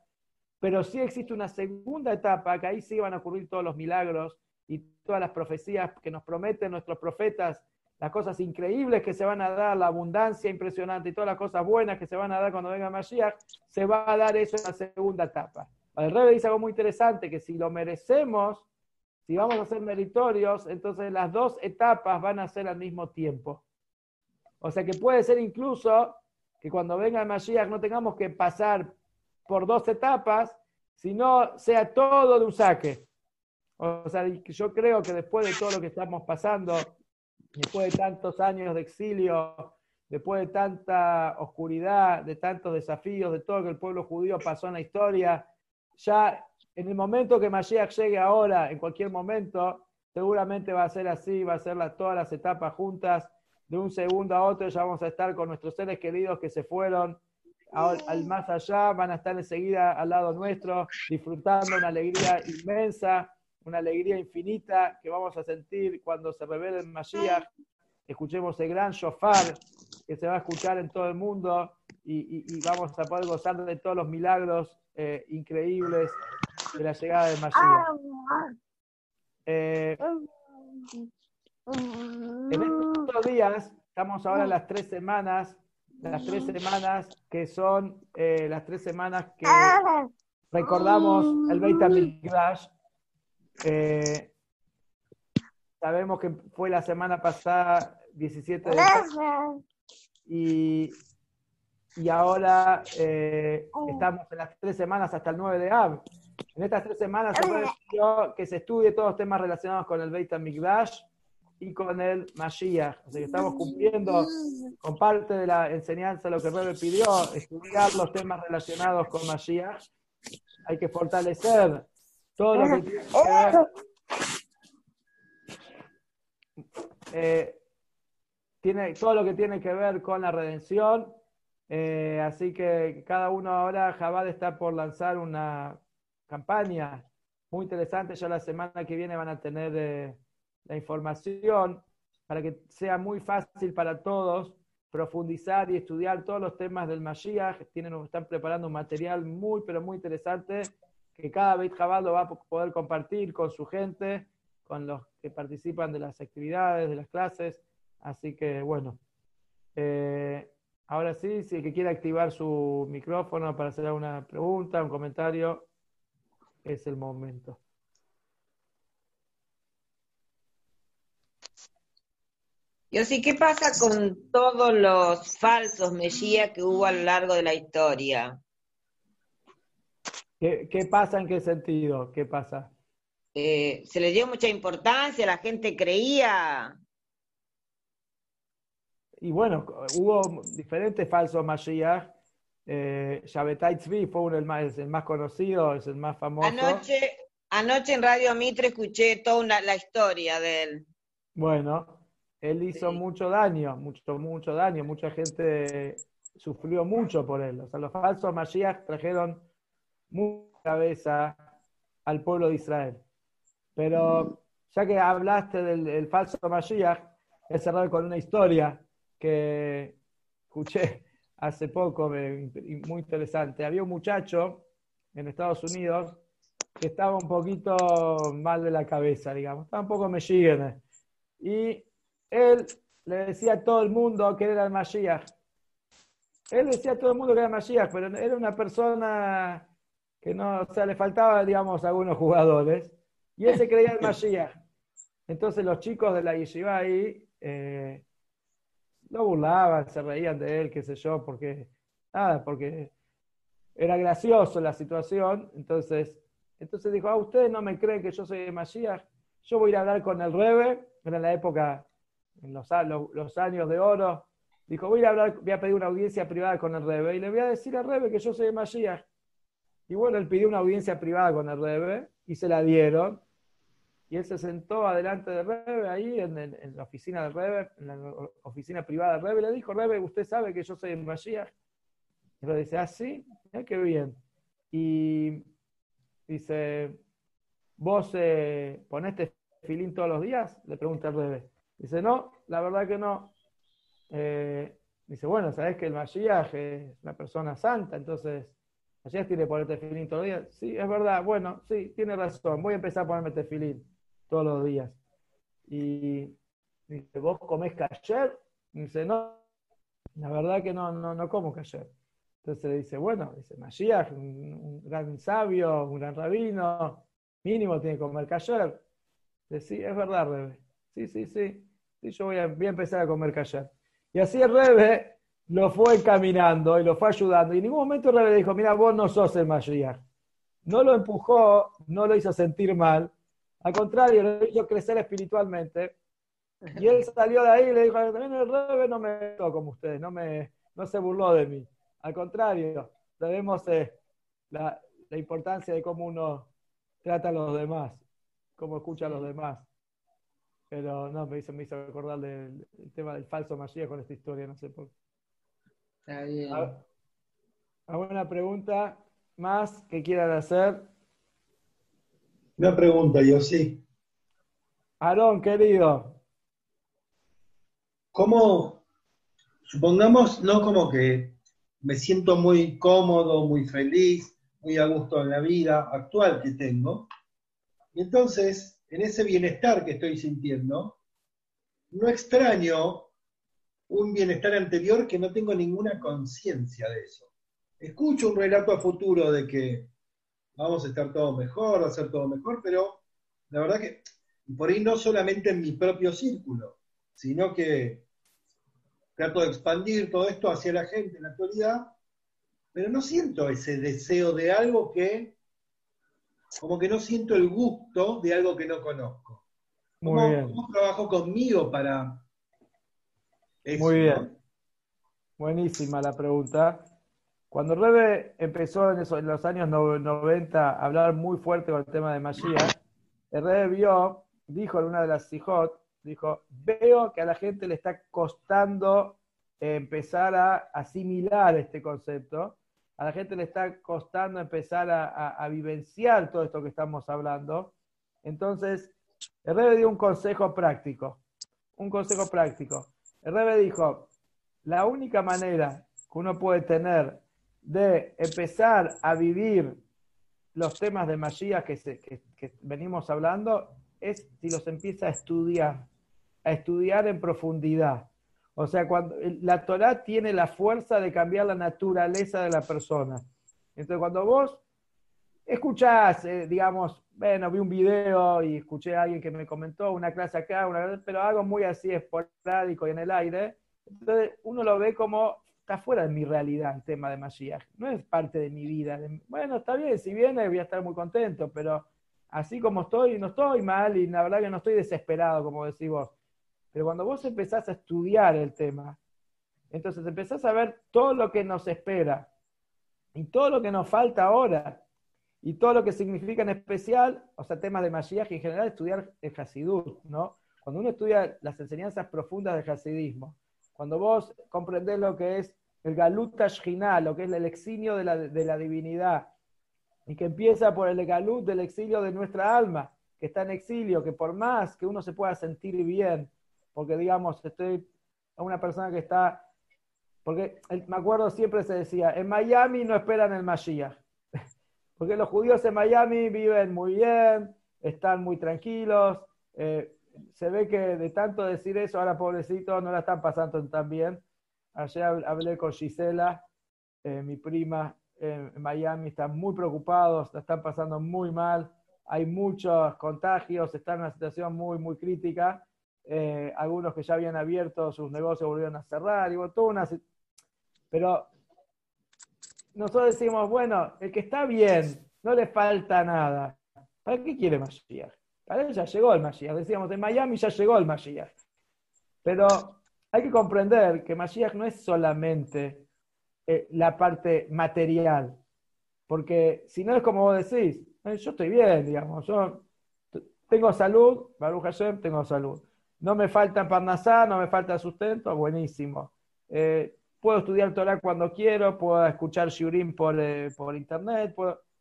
Pero sí existe una segunda etapa, que ahí sí van a ocurrir todos los milagros y todas las profecías que nos prometen nuestros profetas, las cosas increíbles que se van a dar, la abundancia impresionante y todas las cosas buenas que se van a dar cuando venga el Mashiach, se va a dar eso en la segunda etapa. El Rebe dice algo muy interesante, que si lo merecemos, si vamos a ser meritorios, entonces las dos etapas van a ser al mismo tiempo. O sea que puede ser incluso que cuando venga el Mashiach no tengamos que pasar por dos etapas, sino sea todo de un saque. O sea, yo creo que después de todo lo que estamos pasando, después de tantos años de exilio, después de tanta oscuridad, de tantos desafíos, de todo lo que el pueblo judío pasó en la historia, ya en el momento que Mashiach llegue ahora, en cualquier momento, seguramente va a ser así, va a ser todas las etapas juntas, de un segundo a otro ya vamos a estar con nuestros seres queridos que se fueron al, más allá, van a estar enseguida al lado nuestro, disfrutando una alegría inmensa, una alegría infinita que vamos a sentir cuando se revele el Mashiach, escuchemos el gran shofar que se va a escuchar en todo el mundo y, y vamos a poder gozar de todos los milagros eh, increíbles de la llegada de Mashiach. Eh, en estos días, estamos ahora en las tres semanas, las tres semanas que son eh, las tres semanas que recordamos el Beit HaMikdash. sabemos que fue la semana pasada, 17 de y y ahora eh, estamos en las tres semanas hasta el 9 de Av. En estas tres semanas se que se estudie todos los temas relacionados con el Beit HaMikdash y con el Mashiach. Sea que estamos cumpliendo con parte de la enseñanza lo que Rebe pidió, estudiar los temas relacionados con Mashiach. Hay que fortalecer todo lo que tiene que ver, eh, tiene, todo lo que tiene que ver con la redención eh, así que cada uno ahora, Jabal está por lanzar una campaña muy interesante. Ya la semana que viene van a tener eh, la información para que sea muy fácil para todos profundizar y estudiar todos los temas del Mashiach. Tienen, están preparando un material muy, pero muy interesante que cada Beit Jabal lo va a poder compartir con su gente, con los que participan de las actividades, de las clases. Así que, bueno. Eh, Ahora sí, si el que quiera activar su micrófono para hacer alguna pregunta, un comentario, es el momento. Yo sí, ¿qué pasa con todos los falsos mesías que hubo a lo largo de la historia? ¿Qué, pasa en qué sentido? ¿Qué pasa? Eh, se le dio mucha importancia, la gente creía y bueno, hubo diferentes falsos Mashiach. Eh, Shabetai Tzvi fue uno el más, el más conocido, es el más famoso. Anoche, anoche en Radio Mitre escuché toda la historia de él. Bueno, él hizo mucho daño, mucho, mucho daño. Mucha gente sufrió mucho por él. O sea, los falsos Mashiach trajeron mucha cabeza al pueblo de Israel. Pero ya que hablaste del, falso Mashiach, a cerrar con una historia que escuché hace poco, muy interesante. Había un muchacho en Estados Unidos que estaba un poquito mal de la cabeza, digamos, estaba un poco. Y él le decía a todo el mundo que era el Mashiach. Él decía a todo el mundo que era el Mashiach, pero era una persona que no, o sea, le faltaba, digamos, algunos jugadores. Y él se creía el Mashiach. Entonces los chicos de la yeshiva ahí eh, lo burlaban, se reían de él, qué sé yo, porque, nada, porque era gracioso la situación. Entonces, entonces dijo, ah, ustedes no me creen que yo soy de Mashiach, yo voy a ir a hablar con el Rebe, era la época, en los, los, años de oro, dijo, voy a, hablar, voy a pedir una audiencia privada con el Rebe y le voy a decir al Rebe que yo soy de Mashiach. Y bueno, él pidió una audiencia privada con el Rebe y se la dieron. Y él se sentó adelante del Rebe, ahí en, la oficina del Rebe, en la oficina privada del Rebe, le dijo, Rebe, usted sabe que yo soy el Mashiach. Y le dice, ah, sí, qué bien. Y dice, ¿vos eh, ponés tefilín todos los días? Le pregunta el Rebe. Dice, no, la verdad que no. Eh, dice, bueno, sabes que el Mashiach es una persona santa, entonces Mashiach tiene que poner tefilín todos los días. Sí, es verdad, bueno, sí, tiene razón, voy a empezar a ponerme tefilín todos los días. Y dice, ¿vos comés kasher? Dice, no, la verdad que no, no, no como kasher. Entonces le dice, bueno, dice, Mashiach, un, gran sabio, un gran rabino, mínimo tiene que comer kasher. Dice, sí, es verdad, Rebe. Sí, sí, sí. sí yo voy a, voy a empezar a comer kasher. Y así el Rebe lo fue encaminando y lo fue ayudando. Y en ningún momento el Rebe dijo, mira, vos no sos el Mashiach. No lo empujó, no lo hizo sentir mal. Al contrario, lo hizo crecer espiritualmente. Y él salió de ahí y le dijo, también el Rebe no me tocó como ustedes, no, me, no se burló de mí. Al contrario, sabemos eh, la, importancia de cómo uno trata a los demás, cómo escucha a los demás. Pero no, me hizo, me hizo acordar del, tema del falso Mashiach con esta historia, no sé por qué. Está bien. ¿Alguna pregunta más que quieran hacer? Una pregunta, yo sí. Aarón, querido. ¿Cómo, supongamos, no como que me siento muy cómodo, muy feliz, muy a gusto en la vida actual que tengo. Y entonces, en ese bienestar que estoy sintiendo, no extraño un bienestar anterior que no tengo ninguna conciencia de eso. Escucho un relato a futuro de que vamos a estar todo mejor, va a ser todo mejor, pero la verdad que por ahí no solamente en mi propio círculo, sino que trato de expandir todo esto hacia la gente en la actualidad, pero no siento ese deseo de algo que, como que no siento el gusto de algo que no conozco. Muy bien. ¿Cómo trabajo conmigo para... Muy bien. Buenísima la pregunta. Cuando Rebe empezó en, los años 90 a hablar muy fuerte con el tema de Mashiach, el Rebe vio, dijo en una de las Sijot, dijo, veo que a la gente le está costando empezar a asimilar este concepto, a la gente le está costando empezar a, vivenciar todo esto que estamos hablando. Entonces, el Rebe dio un consejo práctico, un consejo práctico. El Rebe dijo, la única manera que uno puede tener de empezar a vivir los temas de magia que, que venimos hablando es si los empieza a estudiar a estudiar en profundidad. O sea, cuando la Torah tiene la fuerza de cambiar la naturaleza de la persona. Entonces, cuando vos escuchás, eh, digamos, bueno, vi un video y escuché a alguien que me comentó una clase acá, una, pero algo muy así esporádico y en el aire, entonces uno lo ve como está fuera de mi realidad el tema de Mashiach, no es parte de mi vida. Bueno, está bien, si viene voy a estar muy contento, pero así como estoy, no estoy mal y la verdad que no estoy desesperado, como decís vos. Pero cuando vos empezás a estudiar el tema, entonces empezás a ver todo lo que nos espera y todo lo que nos falta ahora y todo lo que significa en especial, o sea, temas de Mashiach y en general estudiar el Hasidut, ¿no? Cuando uno estudia las enseñanzas profundas del Hasidismo, cuando vos comprendés lo que es el Galut Tashkina, lo que es el exilio de la, de la divinidad, y que empieza por el Galut del exilio de nuestra alma, que está en exilio, que por más que uno se pueda sentir bien, porque digamos, estoy a una persona que está, porque me acuerdo siempre se decía, en Miami no esperan el Mashiach, porque los judíos en Miami viven muy bien, están muy tranquilos, eh, se ve que de tanto decir eso, ahora pobrecitos no la están pasando tan bien. Ayer hablé con Gisela, eh, mi prima en Miami, están muy preocupados, la están pasando muy mal, hay muchos contagios, están en una situación muy, muy crítica. Eh, algunos que ya habían abierto sus negocios volvieron a cerrar, y todo una... Pero nosotros decimos, bueno, el que está bien, no le falta nada. ¿Para qué quiere Mashiach? Él ya llegó el Mashiach. Decíamos, en Miami ya llegó el Mashiach. Pero hay que comprender que Mashiach no es solamente eh, la parte material. Porque si no es como vos decís, eh, yo estoy bien, digamos, yo tengo salud, Baruch Hashem, tengo salud. No me falta parnasá, no me falta sustento, buenísimo. Eh, puedo estudiar Torah cuando quiero, puedo escuchar Shurim por, por internet,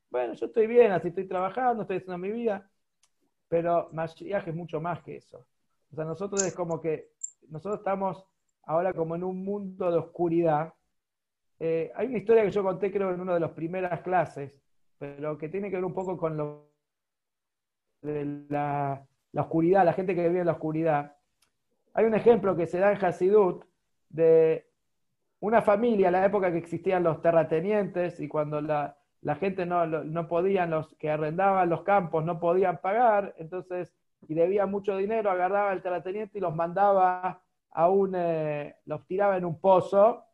bueno, yo estoy bien, así estoy trabajando, estoy haciendo mi vida, pero Mashiach es mucho más que eso. O sea, nosotros es como que, nosotros estamos ahora como en un mundo de oscuridad. Eh, hay una historia que yo conté creo en una de las primeras clases, pero que tiene que ver un poco con lo la oscuridad, la gente que vive en la oscuridad. Hay un ejemplo que se da en Hasidut de una familia, en la época que existían los terratenientes y cuando la, gente no, no podían, los que arrendaban los campos no podían pagar, entonces, y debía mucho dinero, agarraba el terrateniente y los mandaba a un, eh, los tiraba en un pozo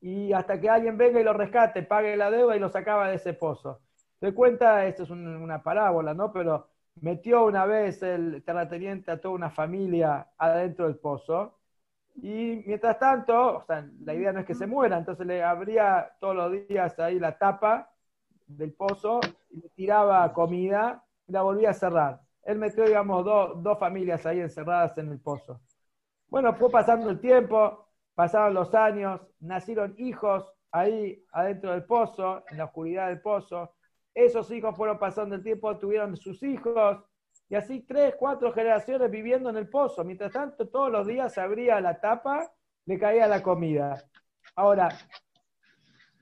y hasta que alguien venga y lo rescate, pague la deuda y lo sacaba de ese pozo. Te cuenta, esto es una parábola, ¿no? Pero metió una vez el terrateniente a toda una familia adentro del pozo y mientras tanto, o sea, la idea no es que se muera, entonces le abría todos los días ahí la tapa del pozo le tiraba comida y la volvía a cerrar. Él metió, digamos, dos familias ahí encerradas en el pozo. Bueno, fue pasando el tiempo, pasaron los años, nacieron hijos ahí adentro del pozo, en la oscuridad del pozo. Esos hijos fueron pasando el tiempo, tuvieron sus hijos, y así tres, cuatro generaciones viviendo en el pozo. Mientras tanto, todos los días se abría la tapa, le caía la comida. Ahora,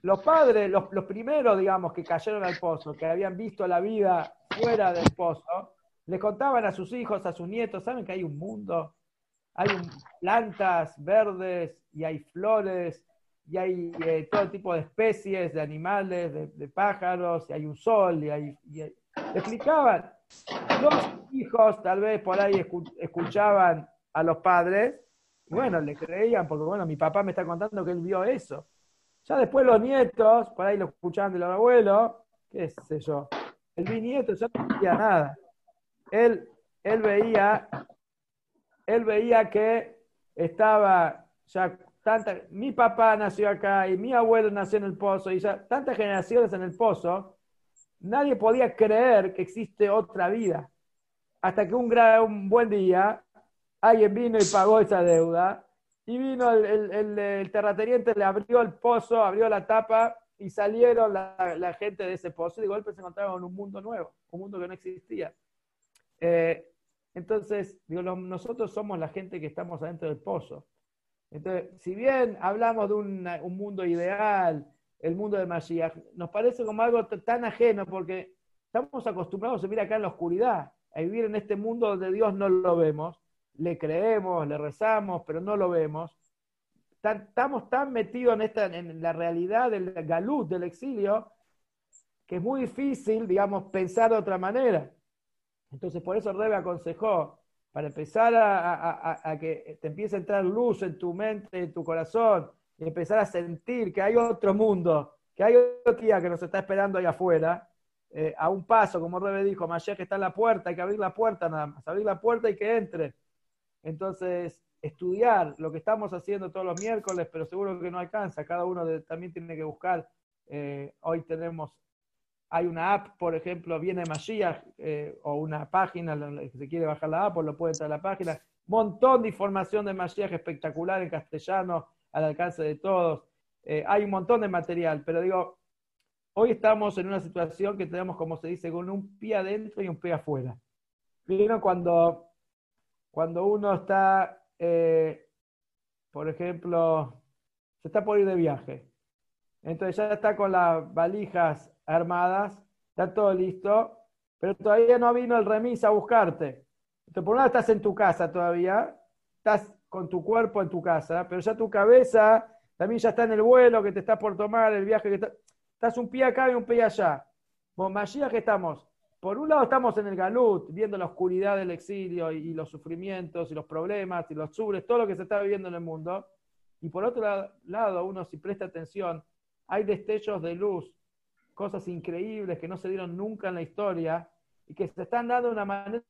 los padres, los, primeros, digamos, que cayeron al pozo, que habían visto la vida fuera del pozo, le contaban a sus hijos, a sus nietos, ¿saben que hay un mundo? Hay plantas verdes y hay flores y hay eh, todo tipo de especies de animales, de, pájaros, y hay un sol, y hay, y explicaban, los hijos tal vez por ahí escuchaban a los padres, bueno, le creían, porque bueno, mi papá me está contando que él vio eso. Ya después los nietos, por ahí lo escuchaban de los abuelos, qué sé yo. El bisnieto ya no veía nada. Él, él veía, él veía que estaba ya tanta, mi papá nació acá y mi abuelo nació en el pozo y ya tantas generaciones en el pozo, nadie podía creer que existe otra vida. Hasta que un, un buen día alguien vino y pagó esa deuda y vino el, terrateniente, le abrió el pozo, abrió la tapa y salieron la, gente de ese pozo y de golpe se encontraron en un mundo nuevo, un mundo que no existía. Eh, entonces, digo, nosotros somos la gente que estamos adentro del pozo. Entonces, si bien hablamos de un mundo ideal, el mundo de Mashiach, nos parece como algo tan ajeno porque estamos acostumbrados a vivir acá en la oscuridad, a vivir en este mundo donde Dios no lo vemos, le creemos, le rezamos, pero no lo vemos. estamos tan metidos en, esta, en la realidad del galut, del exilio, que es muy difícil, digamos, pensar de otra manera. Entonces, por eso Rebe aconsejó, para empezar a, que te empiece a entrar luz en tu mente, en tu corazón, y empezar a sentir que hay otro mundo, que hay otro día que nos está esperando ahí afuera, eh, a un paso, como Rebe dijo, que está en la puerta, hay que abrir la puerta nada más, abrir la puerta y que entre. Entonces, estudiar lo que estamos haciendo todos los miércoles, pero seguro que no alcanza, cada uno también tiene que buscar. Eh, hoy tenemos, hay una app, por ejemplo, viene Mashiach, eh, o una página, que se quiere bajar la app, o lo puede entrar a la página, montón de información de Mashiach espectacular en castellano, al alcance de todos. Eh, hay un montón de material, pero digo, hoy estamos en una situación que tenemos, como se dice, con un pie adentro y un pie afuera. ¿Vieron cuando, cuando uno está, eh, por ejemplo, se está por ir de viaje? Entonces ya está con las valijas armadas, está todo listo, pero todavía no vino el remis a buscarte. Por un lado estás en tu casa todavía, estás con tu cuerpo en tu casa, pero ya tu cabeza también ya está en el vuelo que te estás por tomar, el viaje que está, estás un pie acá y un pie allá. Vos, que estamos? Por un lado estamos en el galut, viendo la oscuridad del exilio y, los sufrimientos y los problemas y los chubres, todo lo que se está viviendo en el mundo. Y por otro lado, uno si presta atención, hay destellos de luz, cosas increíbles que no se dieron nunca en la historia y que se están dando de una manera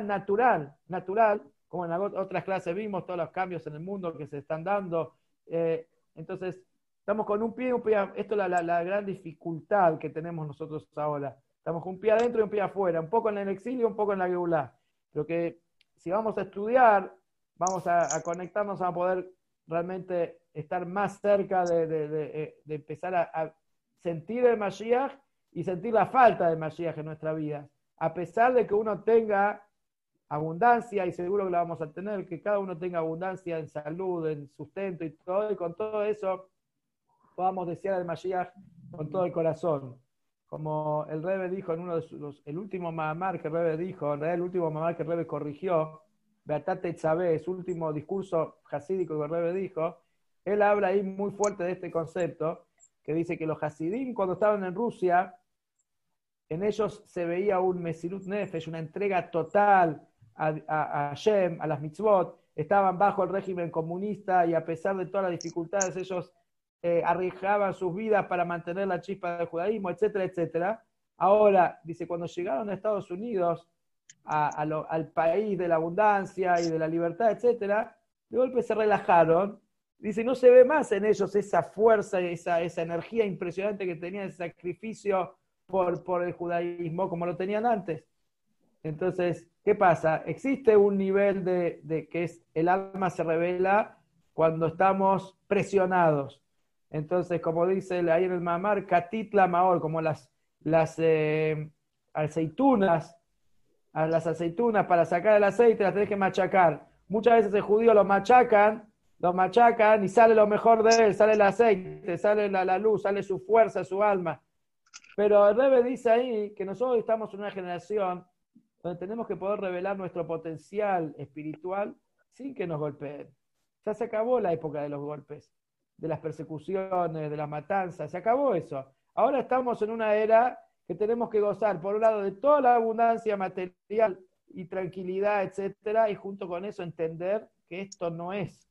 natural, natural, como en otras clases vimos, todos los cambios en el mundo que se están dando. Eh, entonces, Estamos con un pie, un pie, esto es la, gran dificultad que tenemos nosotros ahora. Estamos con un pie adentro y un pie afuera, un poco en el exilio, un poco en la geulá. Pero que si vamos a estudiar, vamos a, conectarnos a poder realmente estar más cerca de, de, empezar a, a, sentir el Mashiach y sentir la falta de Mashiach en nuestra vida. A pesar de que uno tenga abundancia, y seguro que la vamos a tener, que cada uno tenga abundancia en salud, en sustento y todo, y con todo eso podamos desear al Mashiach con todo el corazón. Como el Rebe dijo en uno de sus, el último mamar que el Rebe dijo, en realidad el último mamar que el Rebe corrigió, Beatate Tzabé, su último discurso hasídico que el Rebe dijo, él habla ahí muy fuerte de este concepto, que dice que los hasidim cuando estaban en Rusia, en ellos se veía un Mesirut Nefesh, una entrega total a, a, a Shem, a las mitzvot, estaban bajo el régimen comunista y a pesar de todas las dificultades, ellos eh, arriesgaban sus vidas para mantener la chispa del judaísmo, etcétera, etcétera. Ahora, dice, cuando llegaron a Estados Unidos, al país de la abundancia y de la libertad, etcétera, de golpe se relajaron. Dice, no se ve más en ellos esa fuerza, esa, esa energía impresionante que tenían, ese sacrificio por, el judaísmo como lo tenían antes. Entonces, ¿qué pasa? Existe un nivel de, que es el alma se revela cuando estamos presionados. Entonces, como dice ahí en el mamar, catitla maor, como las, las eh, aceitunas, las aceitunas para sacar el aceite las tenés que machacar. Muchas veces el judío lo machacan, lo machacan y sale lo mejor de él, sale el aceite, sale la, la luz, sale su fuerza, su alma. Pero el Rebe dice ahí que nosotros estamos en una generación donde tenemos que poder revelar nuestro potencial espiritual sin que nos golpeen. Ya se acabó la época de los golpes, de las persecuciones, de las matanzas, se acabó eso. Ahora estamos en una era que tenemos que gozar, por un lado, de toda la abundancia material y tranquilidad, etcétera, y junto con eso entender que esto no es,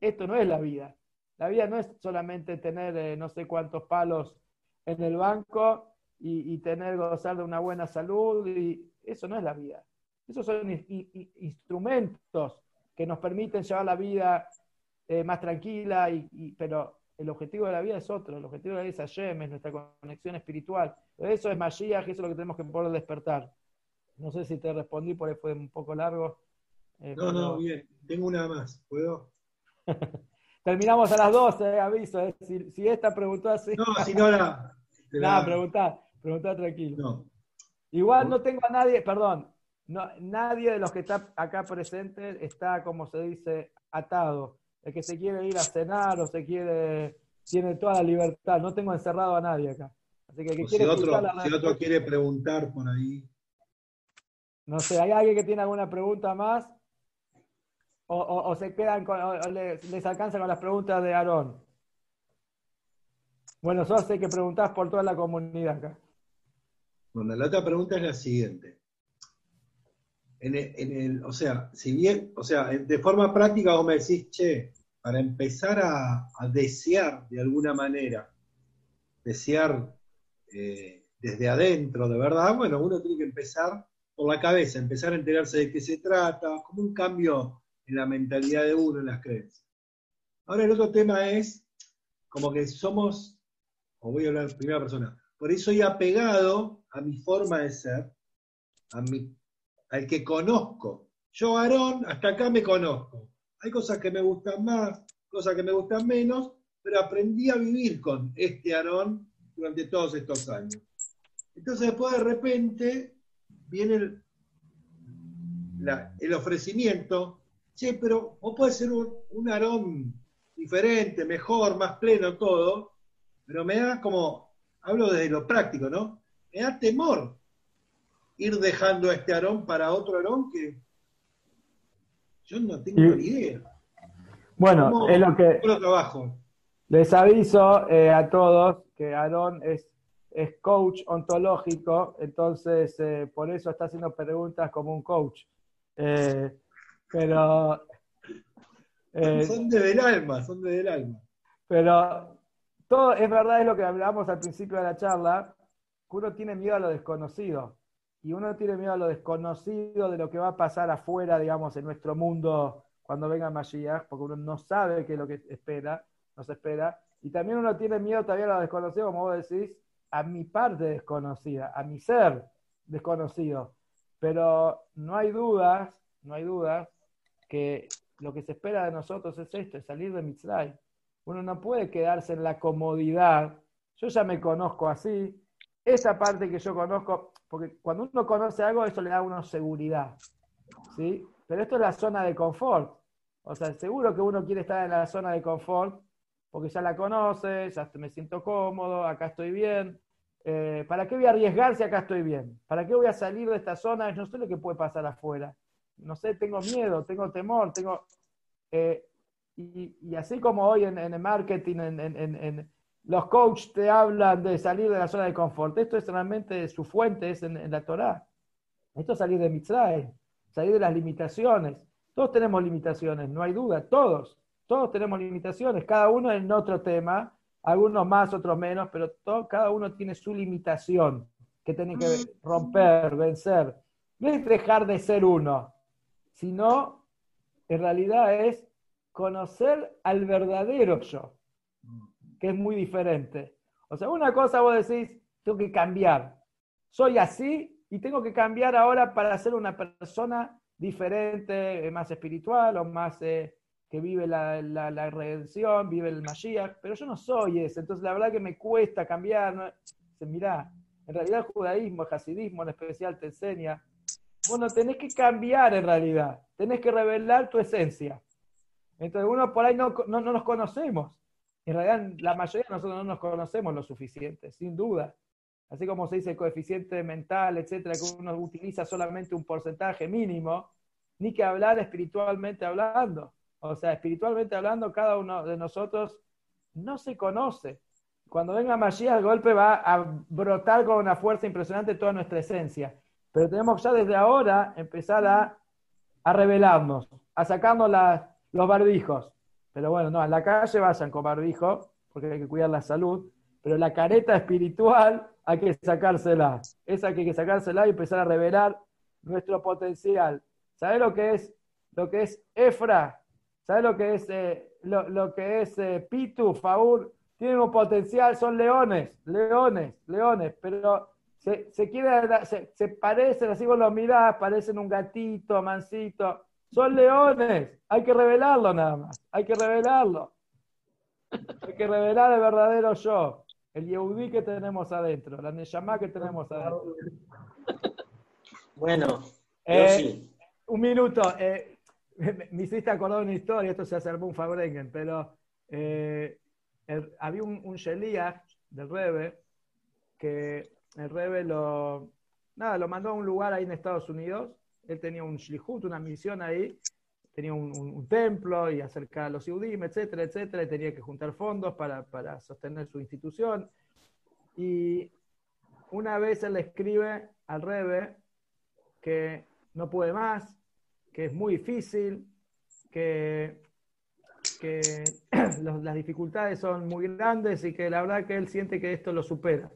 esto no es la vida. La vida no es solamente tener eh, no sé cuántos palos en el banco y, tener, gozar de una buena salud y eso no es la vida. Esos son instrumentos que nos permiten llevar la vida eh, más tranquila, y, pero el objetivo de la vida es otro. El objetivo de la vida es Hashem, es nuestra conexión espiritual. Eso es Mashiach, eso es lo que tenemos que poder despertar. No sé si te respondí, por ahí fue un poco largo. Eh, no, no, bien. Tengo una más. ¿Puedo? Terminamos a las 12, aviso. Eh. Si, si, esta preguntó así. No, si no la. Nada, preguntá, preguntá tranquilo. No. Igual no tengo a nadie, perdón, no, nadie de los que está acá presente está, como se dice, atado. El que se quiere ir a cenar o se quiere, tiene toda la libertad. No tengo encerrado a nadie acá. Así que, si, otro, si otro quiere preguntar por ahí. No sé, ¿hay alguien que tiene alguna pregunta más? O, se quedan con, les, les, alcanza con las preguntas de Aarón. Bueno, sos sé que preguntás por toda la comunidad acá. Bueno, la otra pregunta es la siguiente. En el, o sea, si bien, o sea, de forma práctica vos me decís, che, para empezar a, desear de alguna manera, desear eh, desde adentro, de verdad, bueno, uno tiene que empezar por la cabeza, empezar a enterarse de qué se trata, como un cambio en la mentalidad de uno, en las creencias. Ahora el otro tema es como que somos, o voy a hablar en primera persona, por eso soy apegado a mi forma de ser, a mi, al que conozco. Yo, Aarón, hasta acá me conozco. Hay cosas que me gustan más, cosas que me gustan menos, pero aprendí a vivir con este Aarón durante todos estos años. Entonces después de repente viene el, ofrecimiento, sí, pero vos puedes ser un, un Aarón diferente, mejor, más pleno, todo, pero me da como, hablo desde lo práctico, ¿no? me da temor ir dejando a este Aarón para otro Aarón que yo no tengo ni idea. Bueno, es lo que trabajo? les aviso eh, a todos que Aarón es, es coach ontológico, entonces eh, por eso está haciendo preguntas como un coach. Eh, pero... son de del alma, son de del alma. Pero todo es verdad, es lo que hablábamos al principio de la charla, uno tiene miedo a lo desconocido. Y uno tiene miedo a lo desconocido de lo que va a pasar afuera, digamos, en nuestro mundo cuando venga Mashiach, porque uno no sabe qué es lo que espera. nos espera. Y también uno tiene miedo todavía a lo desconocido, como vos decís, a mi parte desconocida, a mi ser desconocido. Pero no hay dudas, no hay dudas que lo que se espera de nosotros es esto, es salir de Mitzray. Uno no puede quedarse en la comodidad. Yo ya me conozco así. Esa parte que yo conozco, porque cuando uno conoce algo, eso le da a uno seguridad. ¿sí? Pero esto es la zona de confort. O sea, seguro que uno quiere estar en la zona de confort porque ya la conoce, ya me siento cómodo, acá estoy bien. Eh, ¿Para qué voy a arriesgar si acá estoy bien? ¿Para qué voy a salir de esta zona? No sé lo que puede pasar afuera. No sé, tengo miedo, tengo temor, tengo... Eh, y, así como hoy en, el marketing, en, los coaches te hablan de salir de la zona de confort, esto es realmente su fuente, es en, la Torah. Esto es salir de Mitzray, salir de las limitaciones. Todos tenemos limitaciones, no hay duda, todos. Todos tenemos limitaciones, cada uno en otro tema, algunos más, otros menos, pero cada uno tiene su limitación que tiene que romper, vencer. No es dejar de ser uno, sino en realidad es conocer al verdadero yo, es muy diferente. O sea, una cosa vos decís, tengo que cambiar. Soy así y tengo que cambiar ahora para ser una persona diferente, más espiritual o más eh, que vive la, la, redención, vive el Mashiach, pero yo no soy ese, entonces la verdad que me cuesta cambiar. ¿no? Mirá, en realidad el judaísmo, el hasidismo en especial te enseña, bueno, tenés que cambiar en realidad, tenés que revelar tu esencia. Entonces uno por ahí no, no, nos conocemos. En realidad la mayoría de nosotros no nos conocemos lo suficiente, sin duda. Así como se dice el coeficiente mental, etcétera, que uno utiliza solamente un porcentaje mínimo, ni que hablar espiritualmente hablando. O sea, espiritualmente hablando, cada uno de nosotros no se conoce. Cuando venga Mashiach, el golpe va a brotar con una fuerza impresionante toda nuestra esencia. Pero tenemos ya desde ahora empezar a, a revelarnos, a sacarnos los barbijos. Pero bueno, no, en la calle vayan con barbijo, porque hay que cuidar la salud. Pero la careta espiritual hay que sacársela. Esa hay que sacársela y empezar a revelar nuestro potencial. ¿Sabes lo que es? Lo que es Efra, ¿Sabes lo que es, eh, lo, que es eh, Pitu, Faur? Tienen un potencial, son leones, leones, leones, pero se, se, se, parecen, así vos los mirás, parecen un gatito, mansito. Son leones, hay que revelarlo nada más, hay que revelarlo. Hay que revelar el verdadero yo, el Yehudi que tenemos adentro, la Neshama que tenemos adentro. Bueno, eh, un minuto. Eh, me, hiciste acordar una historia, esto se hace un Fabrengen, pero eh, había un, un del Rebe que el Rebe lo, nada, lo mandó a un lugar ahí en Estados Unidos. Él tenía un shlihut, una misión ahí, tenía un, templo y acercar a los Yudim, etcétera, etcétera, y tenía que juntar fondos para, para sostener su institución. Y una vez él le escribe al Rebe que no puede más, que es muy difícil, que, las dificultades son muy grandes y que la verdad que él siente que esto lo supera.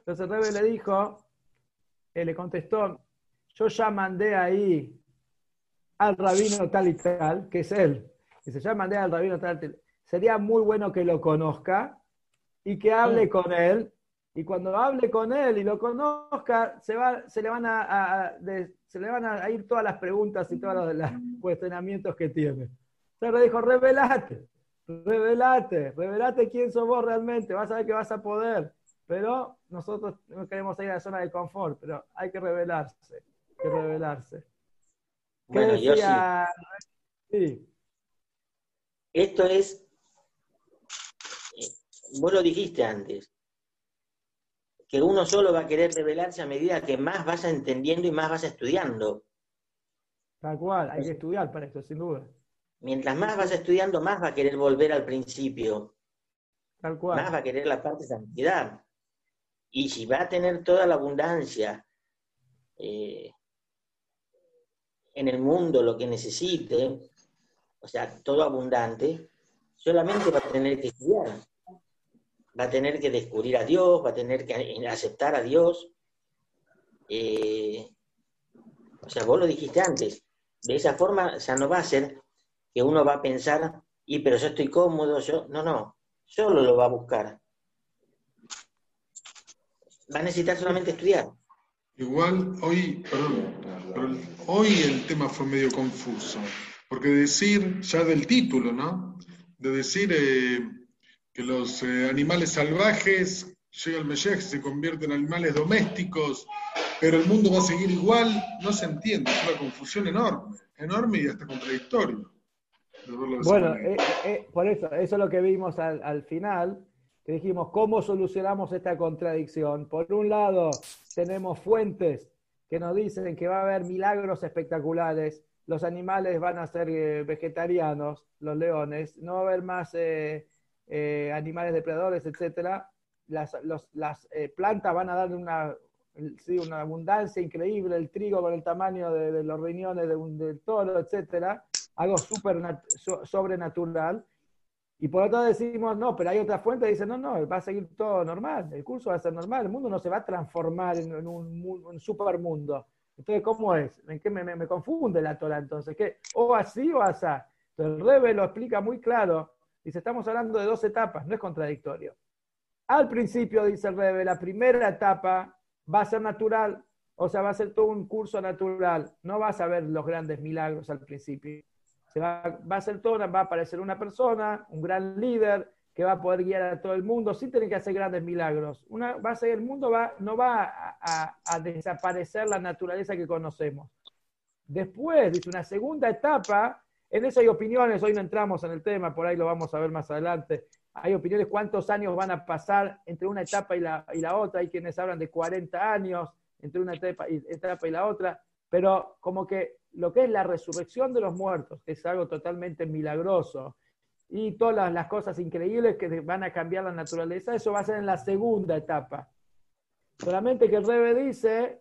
Entonces Rebe le dijo, él le contestó, yo ya mandé ahí al rabino tal y tal, que es él. Dice, ya mandé al rabino tal y tal. Sería muy bueno que lo conozca y que hable con él y cuando hable con él y lo conozca, se, va, se, le, van a, se le van a ir todas las preguntas y todos los, cuestionamientos que tiene. Entonces le dijo, revelate, revelate, revelate quién sos vos realmente, vas a ver que vas a poder. Pero nosotros no queremos ir a la zona de confort, pero hay que revelarse, que revelarse. Bueno, yo sí. Esto es, eh, vos lo dijiste antes, que uno solo va a querer revelarse a medida que más vas entendiendo y más vas estudiando. Tal cual, hay que estudiar para esto, sin duda. Mientras más vas estudiando, más va a querer volver al principio. Tal cual. Más va a querer la parte de santidad. Y si va a tener toda la abundancia eh, en el mundo, lo que necesite, o sea, todo abundante, solamente va a tener que estudiar va a tener que descubrir a Dios, va a tener que aceptar a Dios. Eh, o sea, vos lo dijiste antes, de esa forma, o sea, no va a ser que uno va a pensar y pero yo estoy cómodo, yo, no, no, solo lo va a buscar. Va a necesitar solamente estudiar. Igual hoy, perdón, hoy el tema fue medio confuso, porque decir ya del título, ¿no? De decir eh, que los eh, animales salvajes, llega el Mesías, se convierten en animales domésticos, pero el mundo va a seguir igual, no se entiende, es una confusión enorme, enorme y hasta contradictorio. Bueno, eh, por eso, eso es lo que vimos al, final, dijimos, ¿cómo solucionamos esta contradicción? Por un lado, tenemos fuentes que nos dicen que va a haber milagros espectaculares, los animales van a ser eh, vegetarianos, los leones, no va a haber más animales depredadores, etc. Las, las plantas van a dar una, una abundancia increíble, el trigo con el tamaño de, los riñones de un, del toro, etcétera algo super sobrenatural. Y por otro lado decimos, no, pero hay otra fuente que dice, no, no, va a seguir todo normal, el curso va a ser normal, el mundo no se va a transformar en, un, un supermundo. Entonces, ¿cómo es? ¿En qué me, confunde la Torah entonces? ¿Qué? ¿O así o asá? Entonces, el Rebe lo explica muy claro. Dice, estamos hablando de dos etapas, no es contradictorio. Al principio, dice el Rebe, la primera etapa va a ser natural, o sea, va a ser todo un curso natural. No vas a ver los grandes milagros al principio va, a ser todo, va a aparecer una persona, un gran líder, que va a poder guiar a todo el mundo sin tener que hacer grandes milagros. Una, va a ser, el mundo va, no va a, desaparecer la naturaleza que conocemos. Después, dice, una segunda etapa, en eso hay opiniones, hoy no entramos en el tema, por ahí lo vamos a ver más adelante. Hay opiniones cuántos años van a pasar entre una etapa y la, y la otra. Hay quienes hablan de 40 años entre una etapa y, etapa y la otra. Pero como que lo que es la resurrección de los muertos, que es algo totalmente milagroso, y todas las, cosas increíbles que van a cambiar la naturaleza, eso va a ser en la segunda etapa. Solamente que el Rebe dice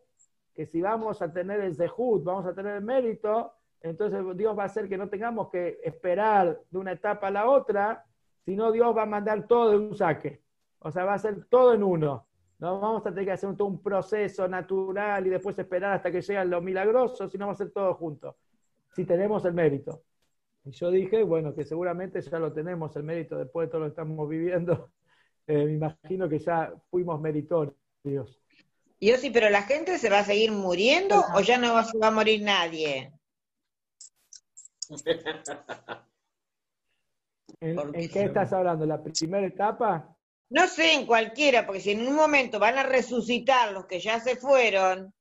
que si vamos a tener el Zehut, vamos a tener el mérito, entonces Dios va a hacer que no tengamos que esperar de una etapa a la otra, sino Dios va a mandar todo de un saque. O sea, va a ser todo en uno. No vamos a tener que hacer todo un proceso natural y después esperar hasta que llegue lo milagroso, sino vamos a hacer todo juntos, si tenemos el mérito. Y yo dije, bueno, que seguramente ya lo tenemos, el mérito después de todo lo que estamos viviendo. Eh, me imagino que ya fuimos meritorios. Yo sí, pero la gente se va a seguir muriendo o ya no va, va a morir nadie. ¿En, ¿En, qué estás hablando? ¿La primera etapa? No sé, en cualquiera, porque si en un momento van a resucitar los que ya se fueron,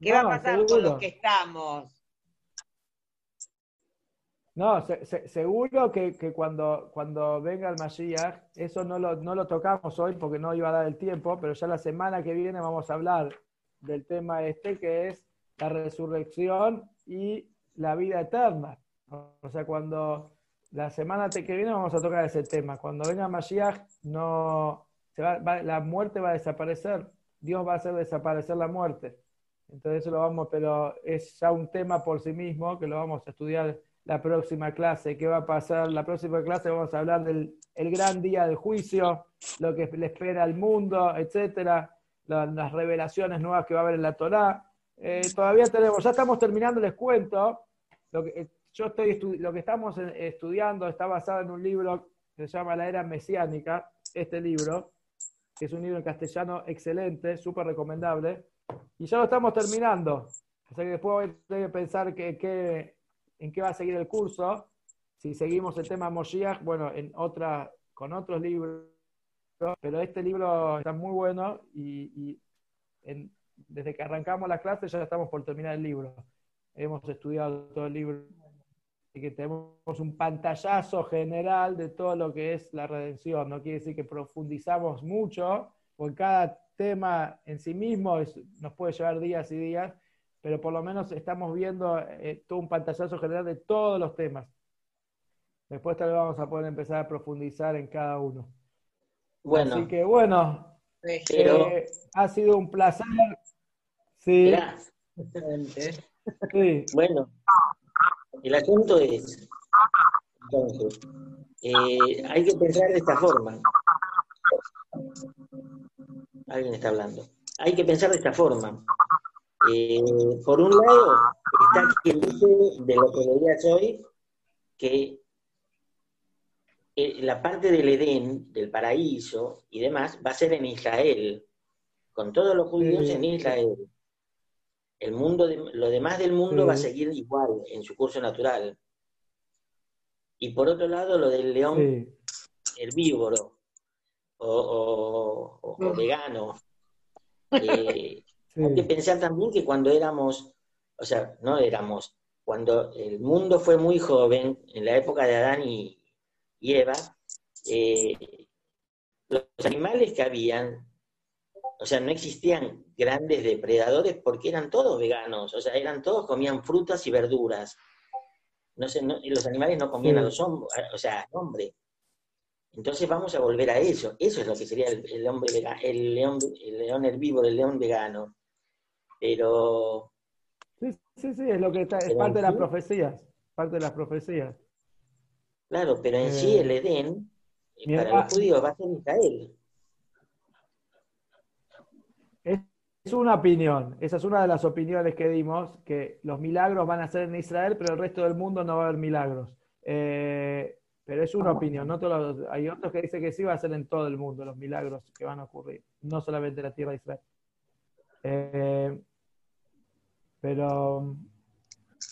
¿qué va a pasar con los que estamos? No, seguro que, cuando, cuando venga el Mashiach, eso no lo, no lo tocamos hoy porque no iba a dar el tiempo, pero ya la semana que viene vamos a hablar del tema este que es la resurrección y la vida eterna. O sea, cuando la semana que viene vamos a tocar ese tema. Cuando venga Mashiach, no, la muerte va a desaparecer. Dios va a hacer desaparecer la muerte. Entonces eso lo vamos, pero es ya un tema por sí mismo que lo vamos a estudiar la próxima clase. ¿Qué va a pasar? La próxima clase vamos a hablar del el gran día del juicio, lo que le espera al mundo, etcétera, las revelaciones nuevas que va a haber en la Torá. Eh, todavía tenemos, ya estamos terminando, les cuento. Lo que, yo estoy lo que estamos estudiando está basado en un libro que se llama La Era Mesiánica, este libro, que es un libro en castellano excelente, súper recomendable, y ya lo estamos terminando. O que después voy a tener que pensar que, en qué va a seguir el curso. Si seguimos el tema Moshiach, bueno, en otra, con otros libros, pero este libro está muy bueno y, desde que arrancamos la clase ya estamos por terminar el libro. Hemos estudiado todo el libro que tenemos un pantallazo general de todo lo que es la redención. No quiere decir que profundizamos mucho, porque cada tema en sí mismo nos puede llevar días y días, pero por lo menos estamos viendo eh, todo un pantallazo general de todos los temas. Después tal vez vamos a poder empezar a profundizar en cada uno. Bueno. Así que bueno, eh, ha sido un placer. Sí. sí. Bueno, el asunto es, entonces, eh, hay que pensar de esta forma. Alguien está hablando. Hay que pensar de esta forma. Eh, por un lado, está quien dice de lo que veías hoy, que eh, la parte del Edén, del paraíso y demás, va a ser en Israel, con todos los judíos en Israel. El mundo, lo demás del mundo va a seguir igual en su curso natural. Y por otro lado, lo del león herbívoro o, vegano. Eh, hay que pensar también que cuando éramos, o sea, no éramos, cuando el mundo fue muy joven, en la época de Adán y, Eva, eh, los animales que habían, o sea, no existían grandes depredadores porque eran todos veganos, o sea, eran todos, comían frutas y verduras. No sé, los animales no comían a los hombres, o sea, al hombre. Entonces vamos a volver a eso. Eso es lo que sería el, hombre el león, el león herbívoro, el león vegano. Pero Sí, sí, sí, es lo que está, es parte de las profecías, parte de las profecías. Claro, pero en sí el eh, Edén, eh, para los judíos va a ser Israel. Es una opinión, esa es una de las opiniones que dimos, que los milagros van a ser en Israel, pero el resto del mundo no va a haber milagros. Eh, pero es una opinión, no todos, hay otros que dicen que sí va a ser en todo el mundo los milagros que van a ocurrir, no solamente en la tierra de Israel. Pero